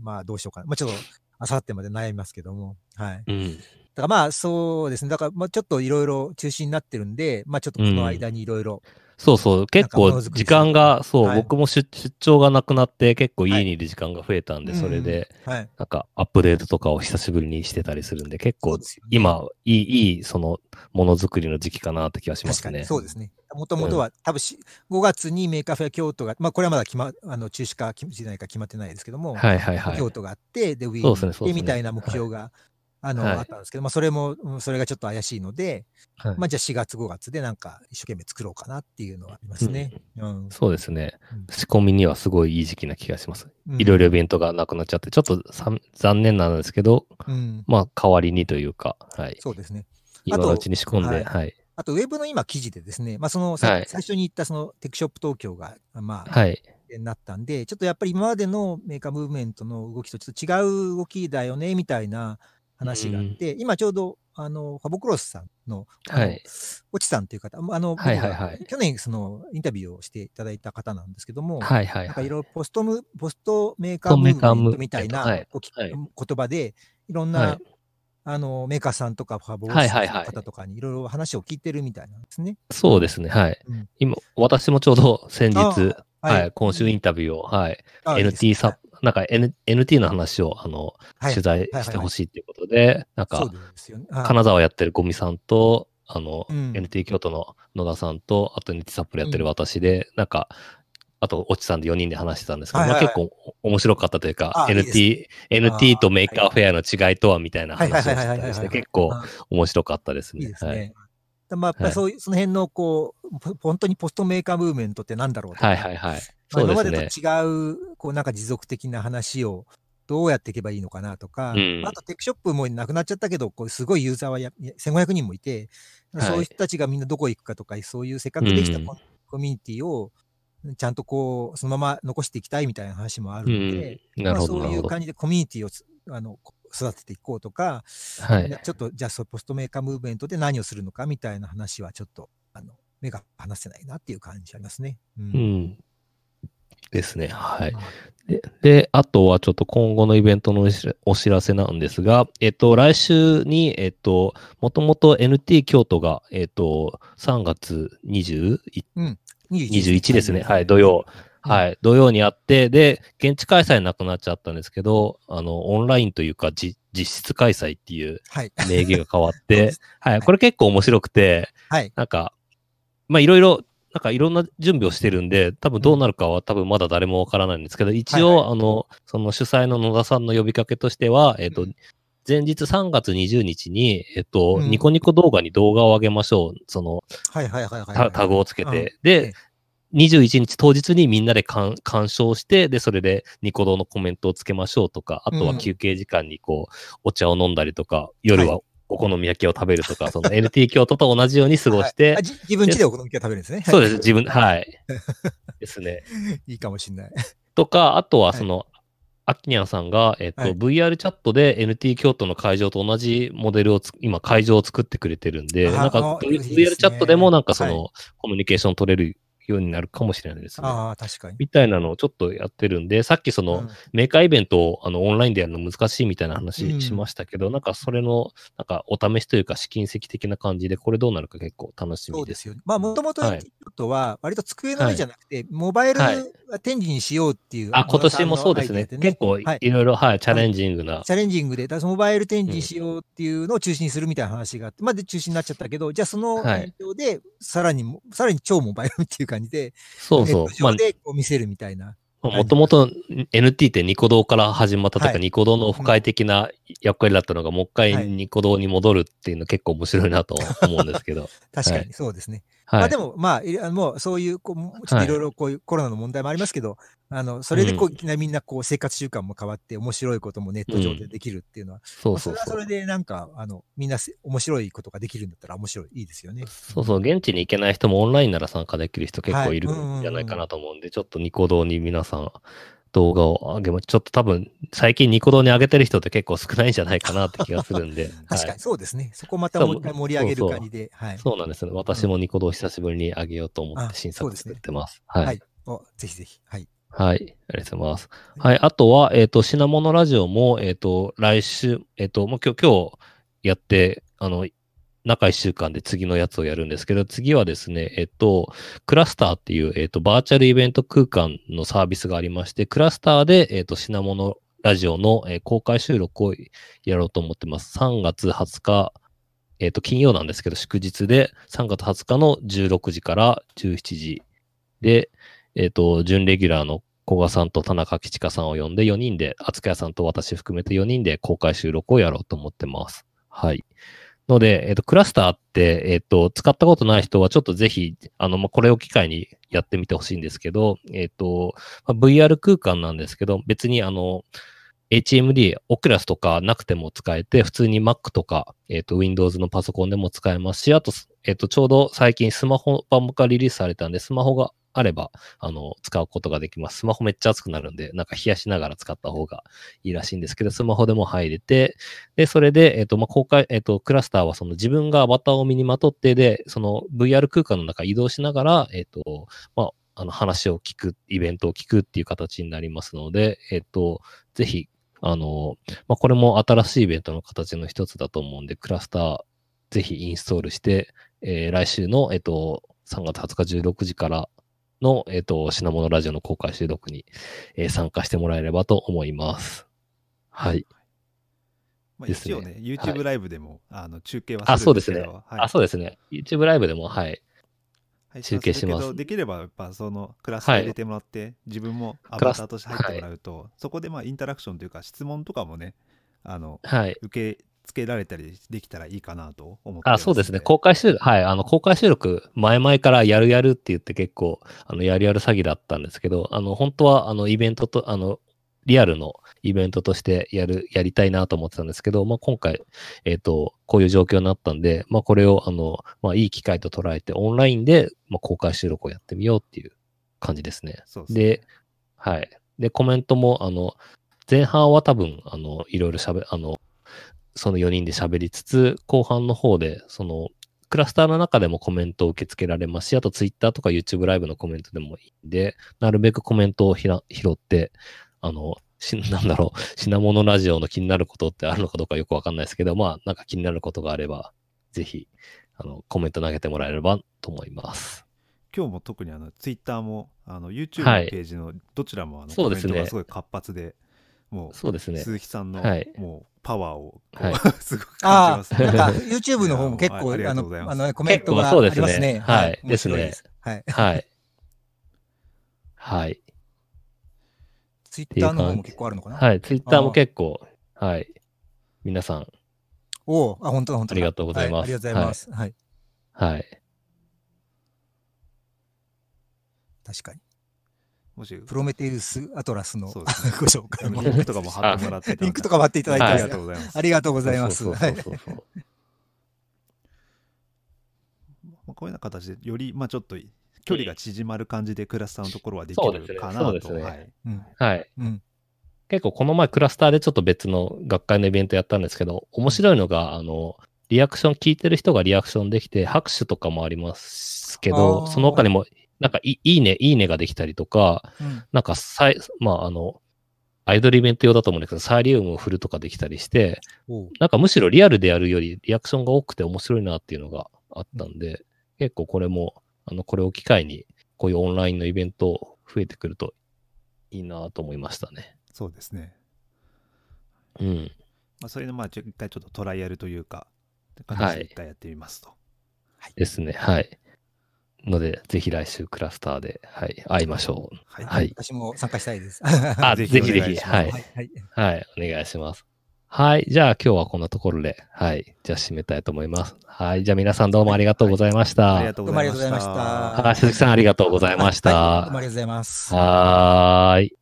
まあ、どうしようかな。まあ、ちょっと、あさってまで悩みますけども。はい。うん。だからまあ、そうですね。だから、まあ、ちょっといろいろ中止になってるんで、まあ、ちょっとこの間にいろいろ、そうそう。結構時間が、そう、はい僕も出出張がなくなって結構家にいる時間が増えたんで、はいそれで、はい。なんかアップデートとかを久しぶりにしてたりするんで、結構今、いい、いい、その、ものづくりの時期かなって気がしますね。確かに、そうですね。もともとは、多分し5月に Maker Faire 京都が、まあ、これはまだ決ま、あの、中止か決しないか決まってないですけども、はいはいはい。京都があって、で、ウィーンでみたいな目標が、あの、はいあったんですけど、まあ、それも、うんそれがちょっと怪しいので、はいまあ、じゃあ4月、5月でなんか一生懸命作ろうかなっていうのはありますね。うん。そうですねうん。仕込みにはすごいいい時期な気がします。うんいろいろイベントがなくなっちゃって、ちょっと残念なんですけど、うん。まあ代わりにというか、はい。そうですね。今のうちに仕込んで、はいはい。あと、ウェブの今記事でですね、まあ、その、最初に言ったそのテクショップ東京が、まあ、はい。なったんで、ちょっとやっぱり今までのメーカームーブメントの動きとちょっと違う動きだよね、みたいな話があって、今ちょうど、あの、ファボクロスさんの、はい。オチさんという方、あの、はいはいはい去年そのインタビューをしていただいた方なんですけども、はいはいはい。なんかいろいろポストム、ポストメーカームーブメントみたいなはい言葉で、いろんなはい、あのメーカーさんとかファボクロスのはいはいはい方とかにいろいろ話を聞いてるみたいなんですね。そうですね。はい。うん今、私もちょうど先日、あはい、今週インタビューを、はい、NT サ、なんか、N、NT の話を、あの、はい。取材してほしいっていうことで、なんかそう、ですよね。はい。金沢やってるゴミさんと、あの、うん。NT 京都の野田さんと、あと NT サップルやってる私で、なんか、あと、おちさんで4人で話してたんですけど、はいはいはい。まあ結構面白かったというか、NT、NT と Maker Faire の違いとはみたいな話をして結構あ面白かったですね。いいですはいまあ、やっぱりそういう、その辺の、こう、ぽ本当に post maker movement ってなんだろうとかはいはいはい。今ますでね。と違う、こうなんか持続的な話をどうやっていけばいいのかなとか、うんあとテックショップもなくなっちゃったけど、こうすごいユーザーはや1500人もいて、はいそういう人たちがみんなどこ行くかとか、そういうせっかくできたうんコ,、コミュニティをちゃんとこう、そのまま残していきたいみたいな話もあるうんので、。なるほど、まあ。そういう感じでコミュニティをつあのこ育てていこうとか、はい。ちょっとじゃあそうポストメーカームーブメントで何をするのかみたいな話はちょっとあの目が離せないなっていう感じありますね。ううんん。ですね。はい。で、であとはちょっと今後のイベントのお知らせなんですが、えっと、来週に、えっと、もともと NT 京都が、えっと、3月21 21ですね。はい、土曜。はい、土曜にあって、で、現地開催なくなっちゃったんですけど、あの、オンラインというか、じ実質開催っていうはい。名義が変わって で、はい、これ結構面白くて、はい。なんか、まあいろいろ、なんかいろんな準備をしてるんで、多分どうなるかは多分まだ誰もわからないんですけど、一応、はい。あの、その主催の野田さんの呼びかけとしては、えっ、と、うん。前日3月20日に、えっ、と、うん。ニコニコ動画に動画を上げましょう。その、はいはいはいはい。タタグをつけて。うん。えでえ、21日当日にみんなで鑑鑑賞して、で、それでニコ動のコメントをつけましょうとか、あとはうん。休憩時間にこう、お茶を飲んだりとか、夜ははお好み焼きを食べるとか、その NT 京都と同じように過ごして、はい。自分家でお好み焼きを食べるんですね。そうです、自分、はい。ですね。いいかもしれない。とか、あとはその、アキニャンさんが、えっと、はい。VR チャットで NT 京都の会場と同じモデルをつ今、会場を作ってくれてるんで、あなんか VR チャットでもなんかその、はコミュニケーション取れるようになるかもしれないですね。ああ、確かに。みたいなのをちょっとやってるんで、さっきその、うんメーカーイベントをあのオンラインでやるの難しいみたいなうん話しましたけど、なんかそれの、なんかお試しというか試金石的な感じで、これどうなるか結構楽しみで。そうですすよね。まあ、もともとはいちょっとは、割と机の上じゃなくて、モバイルはい展示にしようっていう。あ、今年もそうですね。結構はいいろいろ、はい、チャレンジングな。チャレンジングで、だモバイル展示しようっていうのを中止にするみたいな話があって、まあで中止になっちゃったけど、じゃあそのはい影響で、さらにも、さらに超モバイルっていう感じで、そうそう。ネット上でこう見せるみたいな。もともと NT ってニコ動から始まったとか、はいニコ動のオフ会的な役割だったのが、もう一回はいニコ動に戻るっていうの結構面白いなと思うんですけど。確かはにそうですね。はい。まあでも、まあもうそういう、こうちょっといろいろこういうコロナの問題もありますけど、あの、それでこう、うんいきなりみんなこう生活習慣も変わって、面白いこともネット上でできるっていうのは、そうまあそそうそう。れはそれでなんか、あの、みんなせ面白いことができるんだったら面白い、いいですよね。そうそう、現地に行けない人もオンラインなら参加できる人結構いるんじゃないかなと思うんで、ちょっとニコ動に皆さん、動画を上げます。ちょっと多分、最近ニコ動に上げてる人って結構少ないんじゃないかなって気がするんで。確かはいにそうですね。そこまたもう一回盛り上げる感じで。はい。そうなんですね。私もニコ動久しぶりに上げようと思っあて新作作ってます。はい。はい。おぜひぜひ。はい。はい。ありがとうございます。はい。あとは、えっ、と、品物ラジオも、えっ、と、来週、えっ、と、もう今日、今日やって、あの、中1週間で次のやつをやるんですけど、次はですね、えっ、と、クラスターっていう、えっ、と、バーチャルイベント空間のサービスがありまして、クラスターで、えっ、と、品物ラジオの、えー公開収録をやろうと思ってます。3月20日、えっ、と、金曜なんですけど、祝日で、3月20日の16時から17時で、えっ、と、準レギュラーの古賀さんと田中吉香さんを呼んで4人で、厚屋さんと私含めて4人で公開収録をやろうと思ってます。はい。ので、えっ、と、クラスターって、えっ、と、使ったことない人はちょっとぜひ、あの、まあ、これを機会にやってみてほしいんですけど、えっ、と、まあ VR 空間なんですけど、別にあの、HMD、オクラスとかなくても使えて、普通に Mac とか、えっ、と、Windows のパソコンでも使えますし、あと、えっ、と、ちょうど最近スマホ版がリリースされたんで、スマホがあれば、あの、使うことができます。スマホめっちゃ熱くなるんで、なんか冷やしながら使った方がいいらしいんですけど、スマホでも入れて、で、それで、えっ、と、まあ、公開、えっ、と、クラスターはその自分がアバターを身にまとって、で、その VR 空間の中移動しながら、えっ、と、まあ、あの、話を聞く、イベントを聞くっていう形になりますので、えっ、と、ぜひ、あの、まあ、これも新しいイベントの形の一つだと思うんで、クラスター、ぜひインストールして、えー来週の、えっ、と、3月20日16時からの、えっ、と、品物ラジオの公開収録に、えー参加してもらえればと思います。はい。まあ、ですね一応ね、YouTube ライブでも、あの中継はあ、すそうですね。はいあ、そうですね。YouTube ライブでも、はい。中継しますできればやっぱそのクラスター入れてもらって、自分もアバターとして入ってもらうと、そこでまあインタラクションというか質問とかもねあのはい。受け付けられたりできたらいいかなと思ってあ、そうですね。公開収録、はい。あの、公開収録、前々からやるやるって言って結構、あの、やるやる詐欺だったんですけど、あの、本当は、あの、イベントと、あの、リアルのイベントとしてやる、やりたいなと思ってたんですけど、まあ、今回、えっ、と、こういう状況になったんで、まあ、これを、あの、まあ、いい機会と捉えて、オンラインで、まあ、公開収録をやってみようっていう感じですね。そうですねで、はい。で、コメントも、あの、前半は多分、あの、いろいろ喋、あの、その4人で喋りつつ、後半の方で、その、クラスターの中でもコメントを受け付けられますし、あと Twitter とか YouTube ライブのコメントでもいいんで、なるべくコメントをひら拾って、あの、し、なんだろう、品物ラジオの気になることってあるのかどうかよくわかんないですけど、まあ、なんか気になることがあれば、ぜひ、あの、コメント投げてもらえればと思います。今日も特にあの Twitter もあの YouTube はいのページのどちらもあのコメンそうですねトがすごい活発で、もそうですね。う鈴木さんのはいもうパワーをはい すごくああ、感じますなんかね。YouTube の方も結構、あのあの、コメントがあ結構そうですねりますね。はいですはい。はい。はい。Twitter の方も結構あるのかな？はい。Twitter も結構、はい。皆さん、おお、あ、本当だ、本当だ。ありがとうございますはありがとうございます。はい。はい。確かに。もしプロメテウス・アトラスの ご紹介も。リンクとかも貼ってもらってリンクとか貼っていただいてあはりがとうございます。ありがとうございます。そうはい。そうそうそう。まあこういうような形でよりまあちょっと距離が縮まる感じでクラスターのところはできるかなと。そうですねはいうん。はい。うん。結構この前クラスターでちょっと別の学会のイベントやったんですけど、面白いのが、あの、リアクション、聞いてる人がリアクションできて、拍手とかもありますけあど、ーその他にも、なんかいいいね、いいねができたりとか、うんなんかさい、まあ、あの、アイドルイベント用だと思うんですけど、サイリウムを振るとかできたりして、なんかむしろリアルでやるよりリアクションが多くて面白いなっていうのがあったんで、結構これも、あの、これを機会に、こういうオンラインのイベント増えてくるといいなと思いましたね。そうですね。うん。まあ、それのまあ一回ちょっとトライアルというか、形で一回やってみますと。ですね。はい。ので、ぜひ来週クラスターで、はい、会いましょう。はい。はい私も参加したいです。あ、ぜぜひぜひ、はい。はい。はい。はい、お願いします。はい。じゃあ今日はこんなところで、はい。じゃあ締めたいと思います。はい。じゃあ皆さんどうもありがとうございました。ありがとうございありがとうございましたはい鈴木さんありがとうございました。はいどうもありがとうございます。はーい。